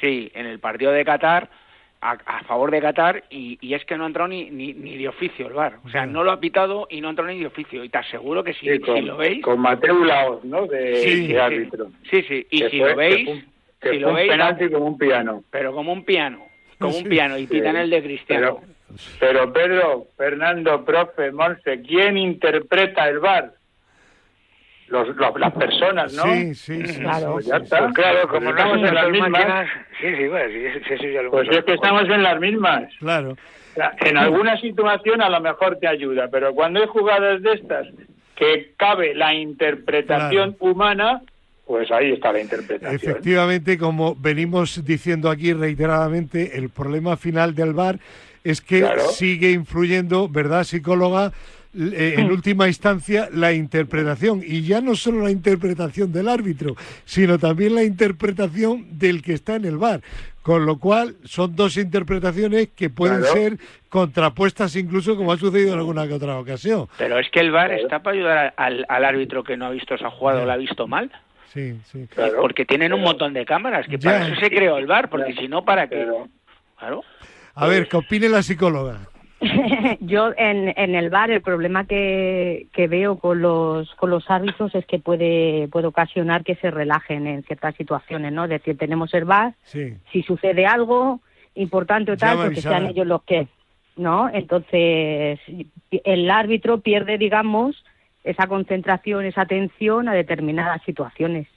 sí, en el partido de Qatar a, favor de Qatar y, es que no ha entrado ni, ni, de oficio el VAR. O sea, no lo ha pitado y no ha entrado ni de oficio. Y te aseguro que si, si lo veis... Con Mateo Laos, ¿no? De, sí, árbitro. Sí, sí. Y si lo veis... si lo veis, penalti como un piano. Pero como un piano. Como un piano. Y pitan el de Cristiano. Pero, pero Pedro, Fernando, profe, Monse, ¿quién interpreta el VAR? Los, las personas, ¿no? Sí, sí, sí. Claro, ya está. Pues claro, como estamos en las mismas. Sí, sí, bueno, sí, sí, ya lo Pues es que estamos en las mismas. Claro. En alguna situación a lo mejor te ayuda, pero cuando hay jugadas de estas que cabe la interpretación humana, pues ahí está la interpretación. Efectivamente, como venimos diciendo aquí reiteradamente, el problema final del VAR es que sigue influyendo, ¿verdad, psicóloga? Eh, en última instancia la interpretación y ya no solo la interpretación del árbitro, sino también la interpretación del que está en el bar. Con lo cual son dos interpretaciones que pueden ser contrapuestas incluso como ha sucedido en alguna que otra ocasión. Pero es que el VAR está para ayudar al, árbitro que no ha visto esa jugada o la ha visto mal. Sí, sí. Porque tienen un montón de cámaras, que para eso se creó el VAR, porque si no, ¿para qué? Claro. A ver, ¿qué opine la psicóloga? Yo en, en el bar el problema que, que veo con los con los árbitros es que puede puede ocasionar que se relajen en ciertas situaciones, ¿no? Es decir, tenemos el bar, si sucede algo importante o tal, porque pues sean ellos los que, ¿no? Entonces el árbitro pierde, digamos, esa concentración, esa atención a determinadas situaciones.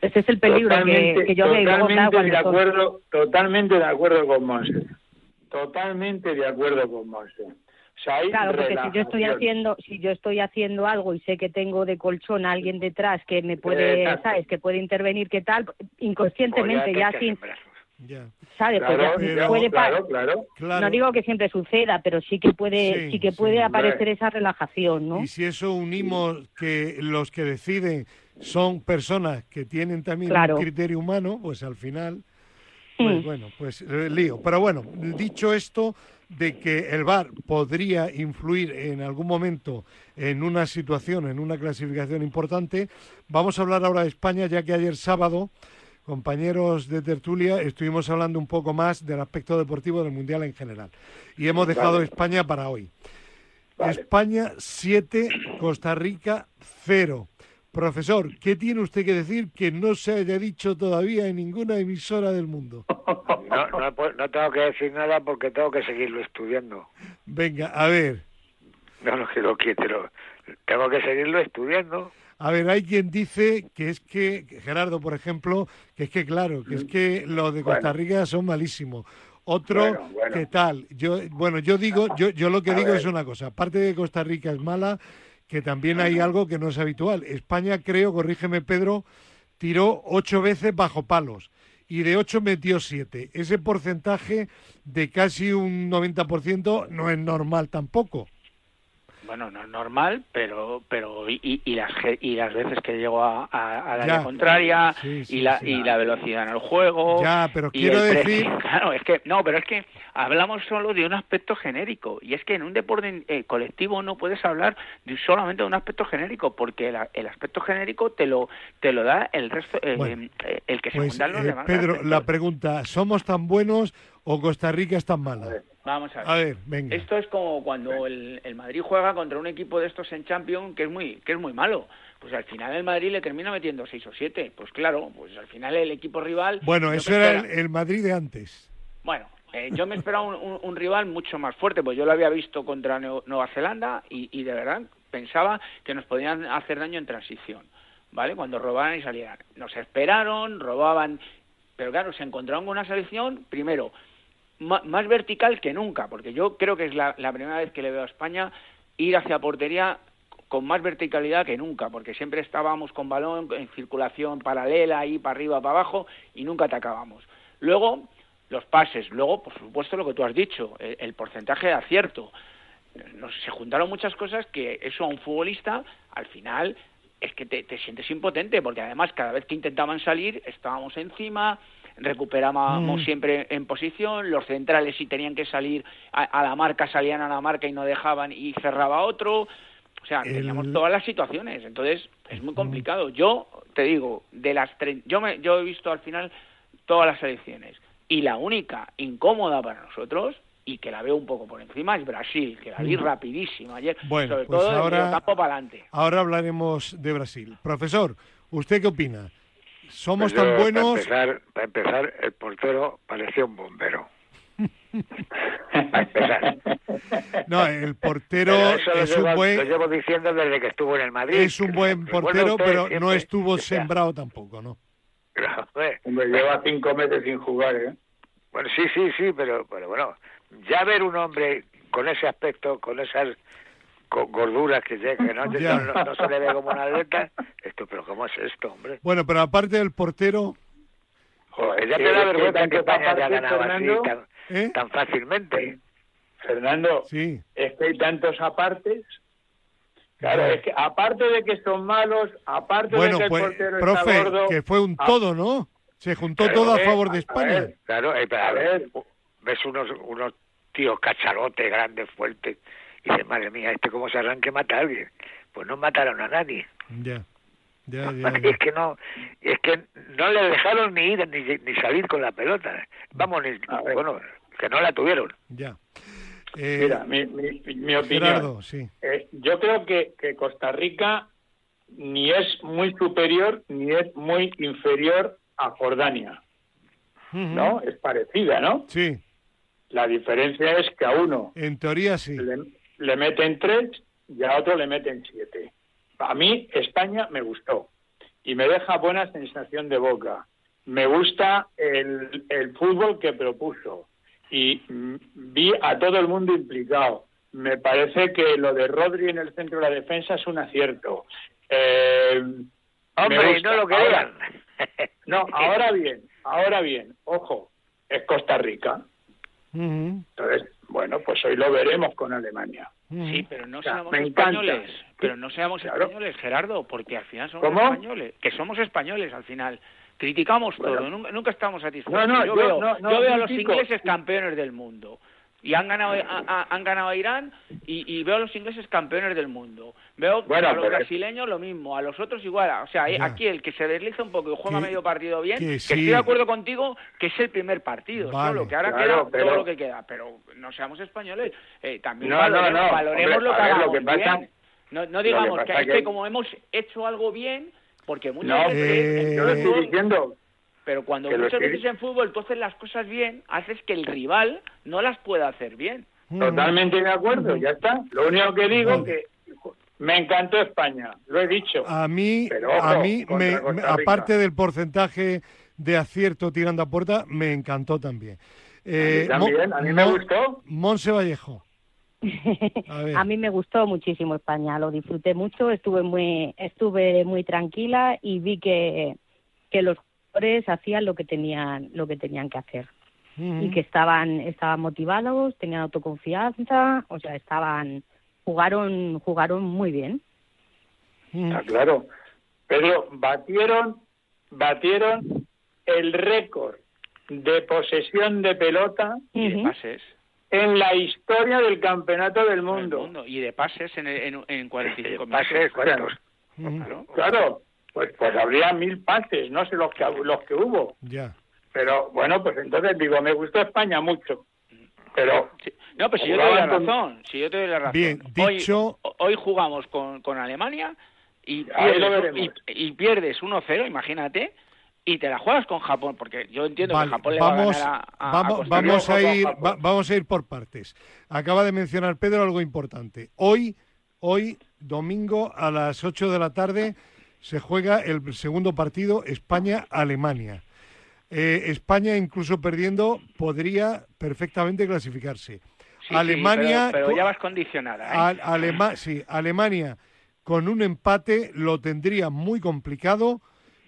Ese es el peligro que, yo veo. Totalmente de acuerdo, totalmente de acuerdo con Monse. Totalmente de acuerdo con Monse. claro, porque si yo estoy haciendo, si yo estoy haciendo algo y sé que tengo de colchón a alguien detrás que me puede, sabes, que puede intervenir, qué tal, inconscientemente ya, sin, ¿sabes? Pues puede claro, claro, No digo que siempre suceda, pero sí que puede, sí, que puede aparecer esa relajación, ¿no? Y si eso unimos que los que deciden son personas que tienen también un criterio humano, pues al final pues bueno, pues eh, lío. Pero bueno, dicho esto de que el VAR podría influir en algún momento en una situación, en una clasificación importante, vamos a hablar ahora de España, ya que ayer sábado, compañeros de tertulia, estuvimos hablando un poco más del aspecto deportivo del Mundial en general. Y hemos dejado España para hoy. España 7, Costa Rica 0. Profesor, ¿qué tiene usted que decir que no se haya dicho todavía en ninguna emisora del mundo? No, no, tengo que decir nada porque tengo que seguirlo estudiando. Venga, a ver. No, no quiero que tengo que seguirlo estudiando. A ver, hay quien dice que es que, Gerardo, por ejemplo, que es que claro, que es que los de Costa Rica son malísimos. Otro, ¿qué tal? Yo, bueno, yo digo, yo, yo lo que digo es una cosa. Aparte de Costa Rica es mala, que también hay algo que no es habitual. España, creo, corrígeme Pedro, tiró ocho veces bajo palos y de ocho metió siete. Ese porcentaje de casi un 90% no es normal tampoco. Bueno, no es normal, pero pero y, y, las y las veces que llego a, a, la contraria y la y la velocidad en el juego. Ya, pero quiero decir, claro, es que no, pero es que hablamos solo de un aspecto genérico y es que en un deporte eh, colectivo no puedes hablar de solamente de un aspecto genérico porque el, aspecto genérico te lo te lo da el resto eh, eh, el que se pues, los demás. Pedro, la pregunta, ¿somos tan buenos o Costa Rica es tan mala? Vamos a ver. Esto es como cuando el, Madrid juega contra un equipo de estos en Champions que es muy que es muy malo. Pues al final el Madrid le termina metiendo seis o siete. Pues claro, pues al final el equipo rival. Bueno, eso era el, Madrid de antes. Bueno, eh, yo me esperaba un, rival mucho más fuerte, pues yo lo había visto contra Nueva Zelanda y, y de verdad pensaba que nos podían hacer daño en transición, ¿vale? Cuando robaban y salieran. Nos esperaron, robaban, pero claro, se encontraron con una selección, primero, más vertical que nunca, porque yo creo que es la, primera vez que le veo a España ir hacia portería con más verticalidad que nunca, porque siempre estábamos con balón en circulación paralela, ahí para arriba, para abajo, y nunca atacábamos. Luego, los pases, luego, por supuesto, lo que tú has dicho, el, porcentaje de acierto. Nos, se juntaron muchas cosas que eso a un futbolista, al final, es que te, te sientes impotente, porque además cada vez que intentaban salir, estábamos encima, recuperábamos mm. siempre en posición, los centrales si tenían que salir a, la marca salían a la marca y no dejaban y cerraba otro, o sea, teníamos todas las situaciones, entonces es muy complicado. Yo te digo, de las yo me, yo he visto al final todas las elecciones y la única incómoda para nosotros y que la veo un poco por encima es Brasil, que la vi rapidísima ayer, bueno, sobre pues todo ahora, campo para adelante. Ahora hablaremos de Brasil. Profesor, ¿usted qué opina? Somos pues tan buenos. Para empezar, para empezar, el portero parecía un bombero. para empezar. No, el portero es un buen. Lo llevo diciendo desde que estuvo en el Madrid. Es un buen portero, pero no estuvo sembrado tampoco, ¿no? Hombre, lleva cinco meses sin jugar, ¿eh? Bueno, sí, sí, sí, pero, pero bueno, ya ver un hombre con ese aspecto, con esas gorduras que, que no, no, se le ve como una atleta. Esto, pero ¿cómo es esto, hombre? Bueno, pero aparte del portero... Joder, ya te da vergüenza que España haya ganado así tan, ¿Eh? tan, fácilmente. Fernando, sí. es que hay tantos apartes Claro, es que aparte de que son malos, aparte de que el pues, portero profe, está gordo, que fue un todo, ¿no? Se juntó todo a favor de España. claro, eh, a, ver, ves unos unos tíos cacharotes, grandes, fuertes, dice, madre mía, este cómo se arranque mata a alguien. Pues no mataron a nadie. Ya. Ya, ya, Es que no, es que no le dejaron ni ir ni, ni salir con la pelota. Vamos, ni, bueno, que no la tuvieron. Ya. Eh, Mira, mi, mi, opinión. sí. Eh, yo creo que, que Costa Rica ni es muy superior ni es muy inferior a Jordania. ¿No? Es parecida, ¿no? Sí. La diferencia es que a uno. En teoría sí le meten tres y a otro le meten siete. A mí España me gustó y me deja buena sensación de boca. Me gusta el, el fútbol que propuso y vi a todo el mundo implicado. Me parece que lo de Rodri en el centro de la defensa es un acierto. Eh, Hombre, no lo crean. no, ahora bien, ahora bien, ojo, es Costa Rica. Entonces, bueno, pues hoy lo veremos con Alemania. Sí, pero no seamos españoles. Pero no seamos españoles, Gerardo, porque al final somos españoles. Que somos españoles al final. Criticamos todo, nunca, estamos satisfechos. yo, veo, yo veo a los ingleses campeones del mundo y han ganado han ganado a Irán y, veo a los ingleses campeones del mundo. Veo a los brasileños lo mismo a los otros igual. O sea aquí el que se desliza un poco y juega medio partido bien que, estoy de acuerdo contigo que es el primer partido solo que ahora queda todo lo que queda. Pero no seamos españoles eh, también valoremos, lo que hagamos bien. No, digamos que, es que como hemos hecho algo bien porque muchas veces yo lo estoy diciendo pero cuando muchas veces en fútbol tú haces las cosas bien, haces que el rival no las pueda hacer bien. Totalmente de acuerdo, ya está. Lo único que digo es que me encantó España, lo he dicho. A mí, a mí aparte del porcentaje de acierto tirando a puerta, me encantó también. Eh, también, a mí me gustó. Monse Vallejo. A, mí me gustó muchísimo España, lo disfruté mucho, estuve muy, estuve muy tranquila y vi que, que los hacían lo que tenían, lo que tenían que hacer. Y que estaban, estaban motivados, tenían autoconfianza, o sea, estaban, jugaron, jugaron muy bien. Está claro. Pero batieron, batieron el récord de posesión de pelota y de pases en la historia del campeonato del mundo. Y de pases en, en, en 45 pases, claro. claro, pues, pues habría mil pases, no sé los que, los que hubo. Ya. Pero bueno, pues entonces digo, me gustó España mucho. Pero no, pues si yo te doy la razón, si yo te doy la razón. Bien, dicho... Hoy, hoy jugamos con, con Alemania y pierdes, y, pierdes 1-0, imagínate, y te la juegas con Japón, porque yo entiendo que Japón le vamos, va a ganar a, vamos, vamos a ir vamos a ir por partes. Acaba de mencionar Pedro algo importante. Hoy hoy domingo a las 8 de la tarde se juega el segundo partido España-Alemania. Eh, España incluso perdiendo podría perfectamente clasificarse. Alemania pero, ya vas condicionada. ¿eh? sí, Alemania con un empate lo tendría muy complicado.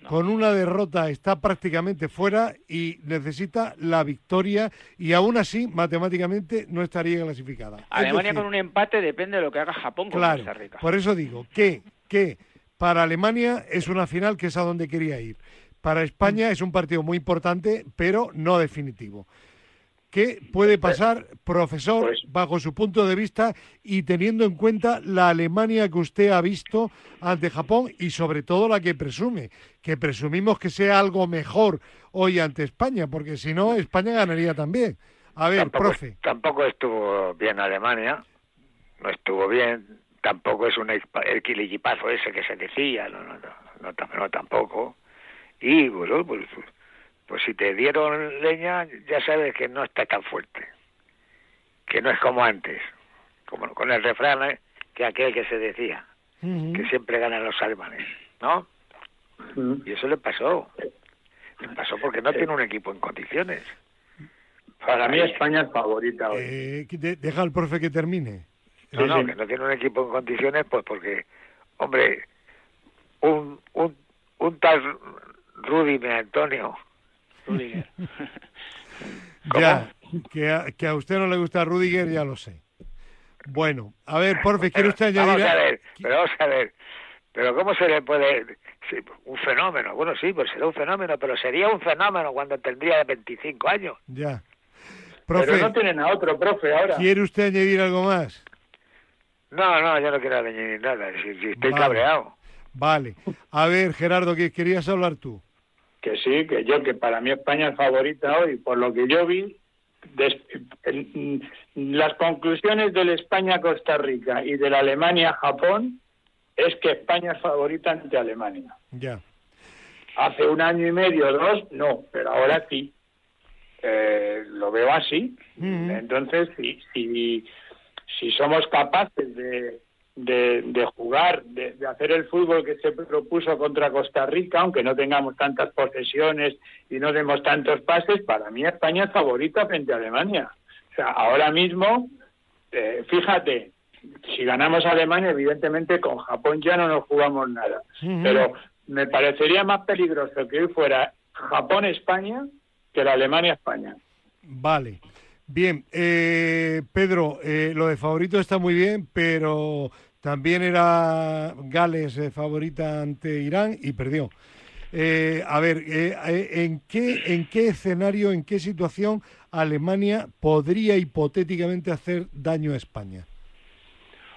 Con una derrota está prácticamente fuera y necesita la victoria y aún así matemáticamente no estaría clasificada. Alemania con un empate depende de lo que haga Japón con claro, Costa Rica. Por eso digo que, que para Alemania es una final que es a donde quería ir. Para España es un partido muy importante, pero no definitivo. ¿Qué puede pasar, profesor, pues- bajo su punto de vista y teniendo en cuenta la Alemania que usted ha visto ante Japón y sobre todo la que presume? Que presumimos que sea algo mejor hoy ante España, porque si no, España ganaría también. A ver, profe. Tampoco estuvo bien Alemania, no estuvo bien, tampoco es un equilipazo ese que se decía, no, no, no, no tampoco. Y bueno, pues pues si te dieron leña, ya sabes que no está tan fuerte, que no es como antes, como con el refrán ¿eh? que aquel que se decía, que siempre ganan los alemanes, ¿no? Y eso le pasó. Le pasó porque no tiene un equipo en condiciones. Para mí España es favorita hoy. Eh, deja al profe que termine. No, no, que no tiene un equipo en condiciones, pues porque, hombre, un, un, un tal Rudy Antonio ya, que a, que a usted no le gusta Rudiger, ya lo sé. Bueno, a ver, porfe, ¿quiere usted añadir? Vamos a ver, pero vamos a ver. Pero ¿cómo se le puede...? un fenómeno, bueno, sí, pues será un fenómeno, pero sería un fenómeno cuando tendría 25 años. Ya. Profe, pero no tienen a otro, profe, ahora. ¿Quiere usted añadir algo más? No, no, yo no quiero añadir nada, si, estoy cabreado. Vale. A ver, Gerardo, ¿qué querías hablar tú? que sí, que yo, que para mí España es favorita hoy, por lo que yo vi, las conclusiones del España-Costa Rica y de la Alemania-Japón es que España es favorita ante Alemania. Ya. Hace un año y medio, dos, no, pero ahora sí. Eh, lo veo así. Entonces, si, si, si somos capaces de, de, jugar, de, hacer el fútbol que se propuso contra Costa Rica, aunque no tengamos tantas posesiones y no demos tantos pases, para mí España es favorita frente a Alemania. O sea, ahora mismo, eh, fíjate, si ganamos a Alemania, evidentemente con Japón ya no nos jugamos nada. Pero me parecería más peligroso que hoy fuera Japón-España que la Alemania-España. Vale. Bien, eh, Pedro, eh, lo de favorito está muy bien, pero también era Gales eh, favorita ante Irán y perdió. Eh, a ver, eh, ¿en, qué, ¿en qué escenario, en qué situación Alemania podría hipotéticamente hacer daño a España?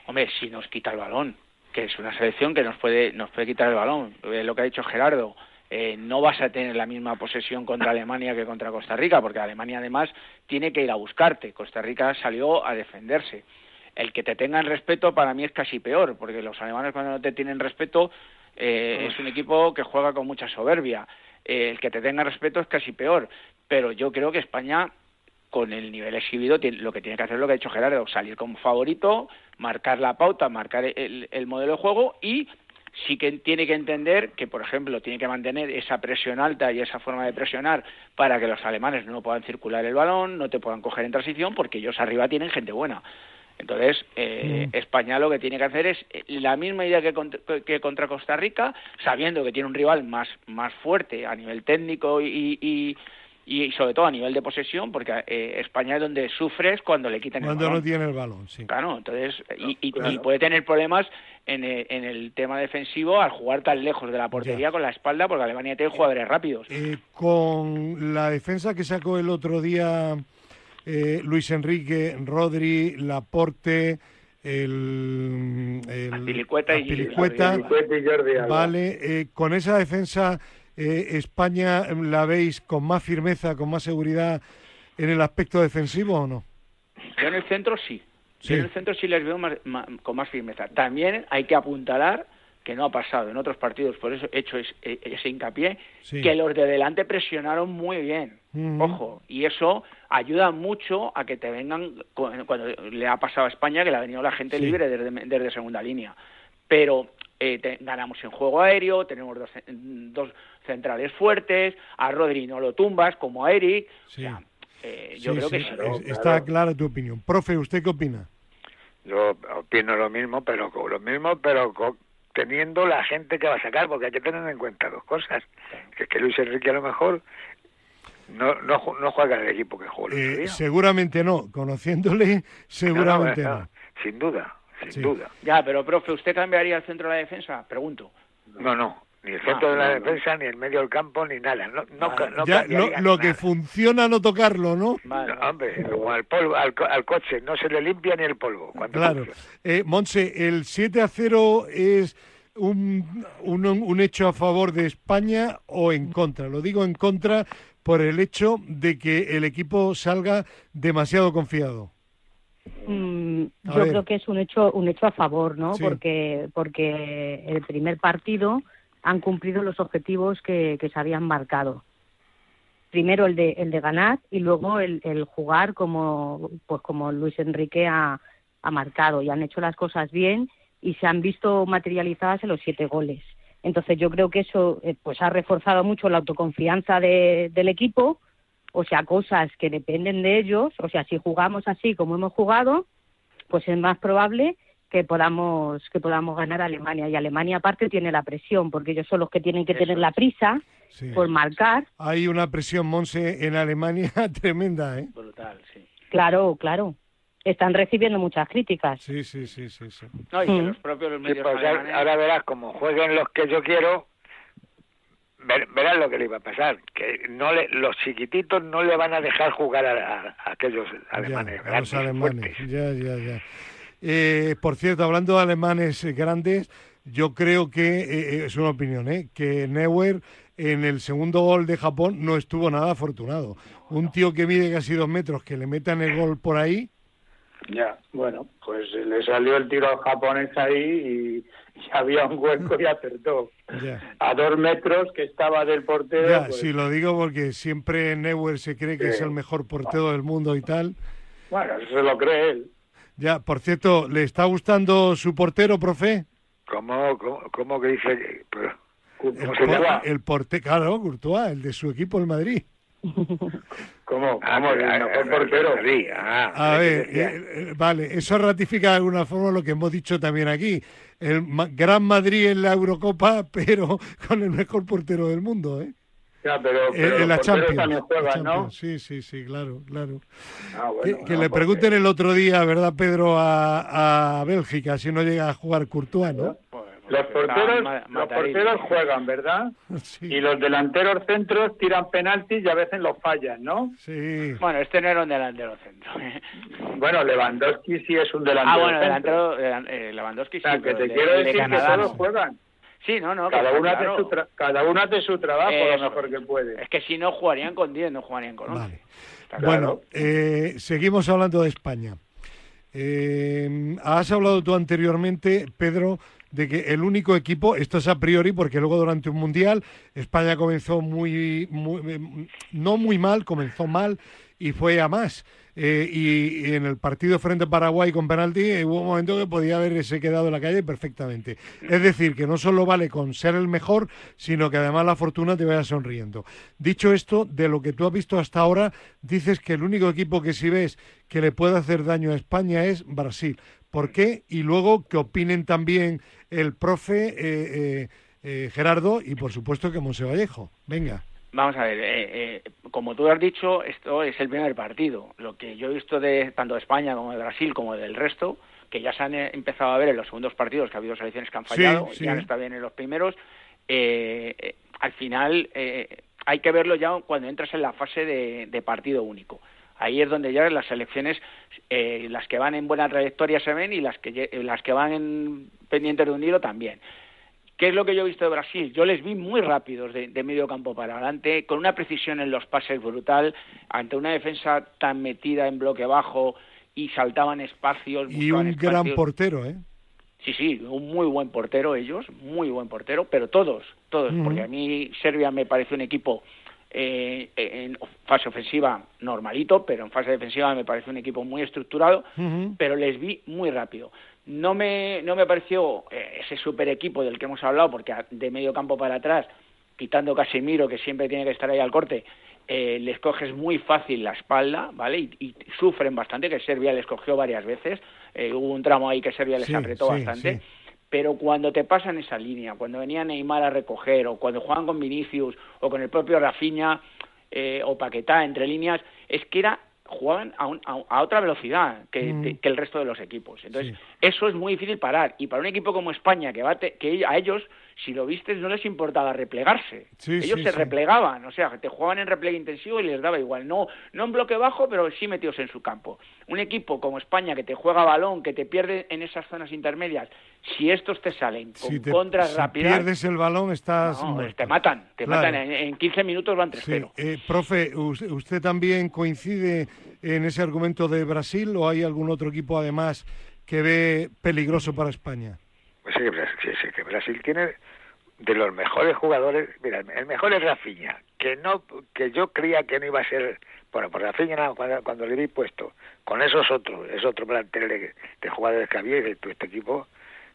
Hombre, si nos quita el balón, que es una selección que nos puede, nos puede quitar el balón. lo que ha dicho Gerardo, no vas a tener la misma posesión contra Alemania que contra Costa Rica, porque Alemania además tiene que ir a buscarte. Costa Rica salió a defenderse el que te tengan respeto para mí es casi peor, porque los alemanes cuando no te tienen respeto eh, es un equipo que juega con mucha soberbia. Eh, el que te tenga respeto es casi peor, pero yo creo que España con el nivel exhibido lo que tiene que hacer es lo que ha dicho Gerardo, salir como favorito, marcar la pauta, marcar el, el modelo de juego y sí que tiene que entender que, por ejemplo, tiene que mantener esa presión alta y esa forma de presionar para que los alemanes no puedan circular el balón, no te puedan coger en transición, porque ellos arriba tienen gente buena. Entonces, eh, mm. España lo que tiene que hacer es eh, la misma idea que contra, Costa Rica, sabiendo que tiene un rival más, más fuerte a nivel técnico y, y sobre todo a nivel de posesión, porque eh, España es donde sufres cuando le quitan el balón. Cuando no tiene el balón, sí. Claro, entonces, y, puede tener problemas en el, tema defensivo al jugar tan lejos de la portería con la espalda, porque Alemania tiene jugadores rápidos. Eh, con la defensa que sacó el otro día eh, Luis Enrique, Rodri, Laporte, el, el Pilicueta, y, Jordi Vale, con esa defensa eh, España la veis con más firmeza, con más seguridad en el aspecto defensivo o no? Yo en el centro sí. Yo en el centro sí les veo con más firmeza. También hay que apuntalar que no ha pasado en otros partidos, por eso he hecho e, ese, hincapié, que los de delante presionaron muy bien, ojo, y eso ayuda mucho a que te vengan, cuando le ha pasado a España, que le ha venido la gente libre desde, desde segunda línea, pero eh, ganamos en juego aéreo, tenemos dos, dos, centrales fuertes, a Rodri no lo tumbas, como a Eric. Eh, yo creo que Está clara tu opinión. Profe, ¿usted qué opina? Yo opino lo mismo, pero lo mismo, pero teniendo la gente que va a sacar, porque hay que tener en cuenta dos cosas. Que es que Luis Enrique a lo mejor no, no, no juega el equipo que juega. Eh, seguramente no, conociéndole, seguramente no. Sin duda sin duda. Ya, pero profe, ¿usted cambiaría el centro de la defensa? Pregunto. No, no. Ni el centro ah, de la defensa, ni el medio del campo, ni nada. No, no, ya, lo, que funciona no tocarlo, ¿no? hombre, como al, polvo, al, coche, no se le limpia ni el polvo. Claro. Eh, Monse, ¿el 7 a 0 es un, un, un hecho a favor de España o en contra? Lo digo en contra por el hecho de que el equipo salga demasiado confiado. Mm, yo creo que es un hecho un hecho a favor, ¿no? Porque porque el primer partido han cumplido los objetivos que, se habían marcado. Primero el de el de ganar y luego el, el jugar como pues como Luis Enrique ha, marcado y han hecho las cosas bien y se han visto materializadas en los siete goles. Entonces yo creo que eso eh, pues ha reforzado mucho la autoconfianza de, del equipo o sea, cosas que dependen de ellos, o sea, si jugamos así como hemos jugado, pues es más probable que podamos que podamos ganar a Alemania y Alemania aparte tiene la presión porque ellos son los que tienen que tener la prisa por marcar. Hay una presión Monse en Alemania tremenda, ¿eh? Brutal, sí. Claro, claro. Están recibiendo muchas críticas. Sí, sí, sí, sí. No, y que mm. los propios medios pues ahora verás como jueguen los que yo quiero, verán lo que le iba a pasar, que no le, los chiquititos no le van a dejar jugar a, aquellos alemanes. a los alemanes, ya, ya, ya. Eh, por cierto, hablando de alemanes grandes, yo creo que, eh, eh, es una opinión, ¿eh? que Neuer en el segundo gol de Japón no estuvo nada afortunado. Un tío que mide casi dos metros, que le metan el gol por ahí. Ya, bueno, pues le salió el tiro japonés ahí y había un hueco y acertó. A dos metros que estaba del portero. Ya, pues sí, lo digo porque siempre Neuer se cree que es el mejor portero del mundo y tal. Bueno, eso se lo cree él. Ya, por cierto, ¿le está gustando su portero, profe? ¿Cómo, cómo, que dice? el, portero, claro, Courtois, el de su equipo, el Madrid. ¿Cómo? Ah, ¿Cómo? el mejor portero. Ah, a ver, eh, eh, vale, eso ratifica de alguna forma lo que hemos dicho también aquí el Gran Madrid en la Eurocopa, pero con el mejor portero del mundo, ¿eh? Ya, pero, en la Champions, ¿no? Sí, sí, sí, claro, claro. Ah, que, le pregunten el otro día, ¿verdad, Pedro, a, a, Bélgica si no llega a jugar Courtois, ¿no? Los porteros, los porteros juegan, ¿verdad? Y los delanteros centros tiran penaltis y a veces los fallan, ¿no? Sí. Bueno, este no era un delantero centro. bueno, Lewandowski sí es un delantero Ah, bueno, delantero, eh, Lewandowski sí. que te quiero decir que todos juegan. Sí, no, no. Cada, uno, hace su cada uno hace su trabajo lo mejor que puede. Es que si no jugarían con 10, no jugarían con 11. Vale. Bueno, eh, seguimos hablando de España. Eh, has hablado tú anteriormente, Pedro, de que el único equipo, esto es a priori, porque luego durante un mundial España comenzó muy, muy no muy mal, comenzó mal y fue a más. Eh, y, en el partido frente a Paraguay con penalti eh, hubo un momento que podía haberse quedado en la calle perfectamente. Es decir, que no solo vale con ser el mejor, sino que además la fortuna te vaya sonriendo. Dicho esto, de lo que tú has visto hasta ahora, dices que el único equipo que si ves que le puede hacer daño a España es Brasil. ¿Por qué? Y luego que opinen también el profe eh, eh, eh, Gerardo y por supuesto que Monse Vallejo. Venga. Vamos a ver, eh, eh, como tú has dicho, esto es el primer partido. Lo que yo he visto de tanto de España como de Brasil como del resto, que ya se han eh, empezado a ver en los segundos partidos, que ha habido selecciones que han fallado, y ya no está bien en los primeros, al final hay que verlo ya cuando entras en la fase de, partido único. Ahí es donde ya las selecciones, las que van en buena trayectoria se ven y las que, las que van en pendientes de un hilo también. ¿Qué es lo que yo he visto de Brasil? Yo les vi muy rápidos de, medio campo para adelante, con una precisión en los pases brutal, ante una defensa tan metida en bloque bajo y saltaban espacios. Y un gran portero, ¿eh? Sí, sí, un muy buen portero ellos, muy buen portero, pero todos, todos, porque a mí Serbia me parece un equipo eh, en fase ofensiva normalito, pero en fase defensiva me parece un equipo muy estructurado, pero les vi muy rápido. No me, no me pareció eh, ese super equipo del que hemos hablado, porque de medio campo para atrás, quitando Casemiro, que siempre tiene que estar ahí al corte, eh, les coges muy fácil la espalda, ¿vale? Y, sufren bastante, que Serbia les cogió varias veces. Eh, hubo un tramo ahí que Serbia les apretó bastante. Pero cuando te pasan esa línea, cuando venía Neymar a recoger, o cuando juegan con Vinicius, o con el propio Rafinha, o Paquetá entre líneas, es que era juegan a, a, otra velocidad que, que, el resto de los equipos. Entonces, eso es muy difícil parar. Y para un equipo como España, que, va que a ellos, si lo viste, no les importaba replegarse. ellos se replegaban, o sea, te jugaban en repliegue intensivo y les daba igual. No, no en bloque bajo, pero sí metidos en su campo. Un equipo como España, que te juega balón, que te pierde en esas zonas intermedias, si estos te salen con contras rápidas... Si pierdes el balón, estás... te matan, te matan. En, 15 minutos van 3-0. Eh, profe, ¿usted también coincide en ese argumento de Brasil o hay algún otro equipo además que ve peligroso para España? Pues sí, sí, que Brasil tiene de los mejores jugadores, mira, el mejor es Rafinha, que no que yo creía que no iba a ser, bueno, por Rafinha cuando, le di puesto, con esos otros, es otro plantel de, jugadores que había y de este equipo,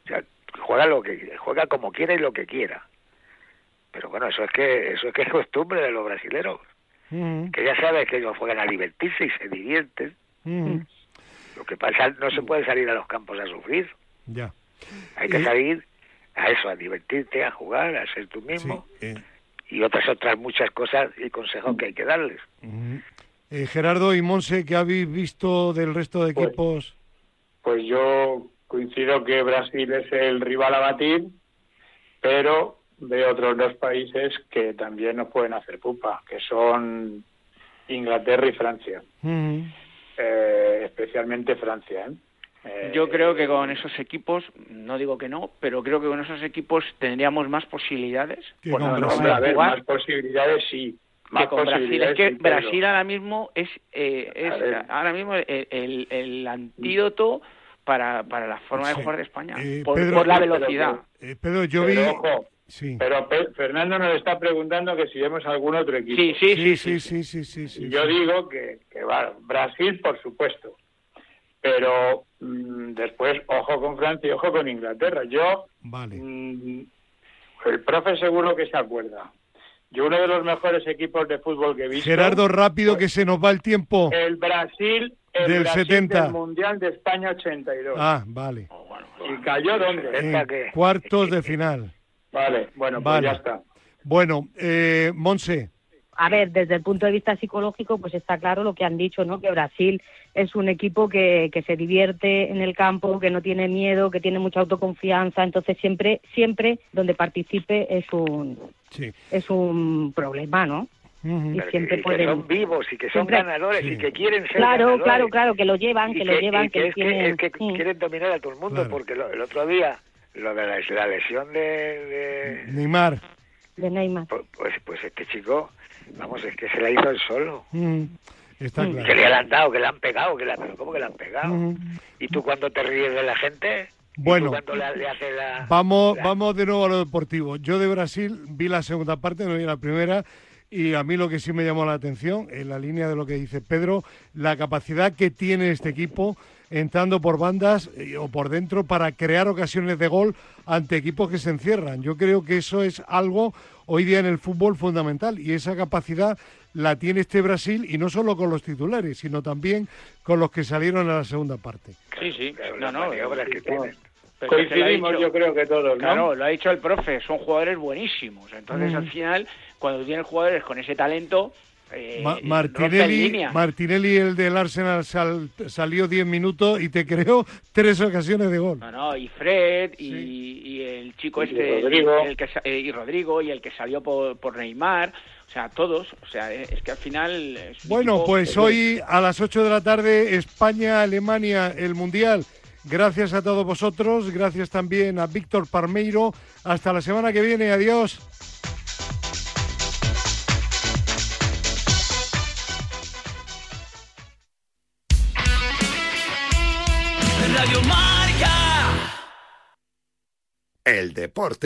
o sea, juega lo que juega como quiera y lo que quiera. Pero bueno, eso es que eso es que es costumbre de los brasileros. Que ya sabes que ellos juegan a divertirse y se divierten. Lo que pasa, no se puede salir a los campos a sufrir. Ya. Hay que salir a eso, a divertirte, a jugar, a ser tú mismo. Eh. Y otras, otras muchas cosas y consejos que hay que darles. Eh, Gerardo y Monse, ¿qué habéis visto del resto de pues, equipos? Pues, yo coincido que Brasil es el rival a batir, pero veo otros dos países que también nos pueden hacer pupa, que son Inglaterra y Francia. Eh, especialmente Francia. ¿eh? Yo creo que con esos equipos, no digo que no, pero creo que con esos equipos tendríamos más posibilidades. más posibilidades sí. Brasil. Es que Brasil ahora mismo es, eh, es ahora mismo el, el, antídoto para, para la forma de jugar de España, por, la velocidad. Pedro, yo vi... Pero Fernando nos está preguntando que si vemos algún otro equipo. Sí, sí, sí, sí, sí, sí, sí, Yo digo que, que va, Brasil, por supuesto. Pero mm, después, ojo con Francia y ojo con Inglaterra. Yo, vale. Mm, el profe seguro que se acuerda. Yo uno de los mejores equipos de fútbol que he visto... Gerardo, rápido que se nos va el tiempo. El Brasil, el del Brasil 70. Del Mundial de España 82. Ah, vale. ¿Y cayó dónde? En cuartos de final. Vale, bueno, pues ya está. Bueno, eh, Monse. A ver, desde el punto de vista psicológico, pues está claro lo que han dicho, ¿no? Que Brasil es un equipo que, que se divierte en el campo, que no tiene miedo, que tiene mucha autoconfianza, entonces siempre, siempre donde participe es un, es un problema, ¿no? y siempre que son vivos y que son ganadores y que quieren ser claro ganadores. claro claro que lo llevan que, lo llevan que, que, quieren dominar a todo el mundo porque el otro día lo de la, lesión de, Neymar. De Neymar. Pues, pues, pues, este chico, vamos, es que se la hizo él solo. Mm, está claro. Que le han dado, que le han pegado, que la, pero ¿cómo que le han pegado? Mm. ¿Y tú cuando te ríes de la gente? Bueno, le, hace la, vamos, vamos de nuevo a lo deportivo. Yo de Brasil vi la segunda parte, no vi la primera, y a mí lo que sí me llamó la atención, en la línea de lo que dice Pedro, la capacidad que tiene este equipo entrando por bandas eh, o por dentro para crear ocasiones de gol ante equipos que se encierran. Yo creo que eso es algo hoy día en el fútbol fundamental y esa capacidad la tiene este Brasil y no solo con los titulares, sino también con los que salieron a la segunda parte. Sí, sí, no, no, Coincidimos, yo creo que todos, ¿no? Claro, lo ha dicho el profe, son jugadores buenísimos. Entonces, al final, cuando tienes jugadores con ese talento, eh, Martinelli, Martinelli, el del Arsenal, salió 10 minutos y te creó tres ocasiones de gol. No, no, y Fred, y, el chico este, Rodrigo. El que, eh, y Rodrigo, y el que salió por, por Neymar. O sea, todos. O sea, eh, es que al final. bueno, pues hoy a las 8 de la tarde, España, Alemania, el Mundial. Gracias a todos vosotros. Gracias también a Víctor Parmeiro. Hasta la semana que viene. Adiós. El deporte.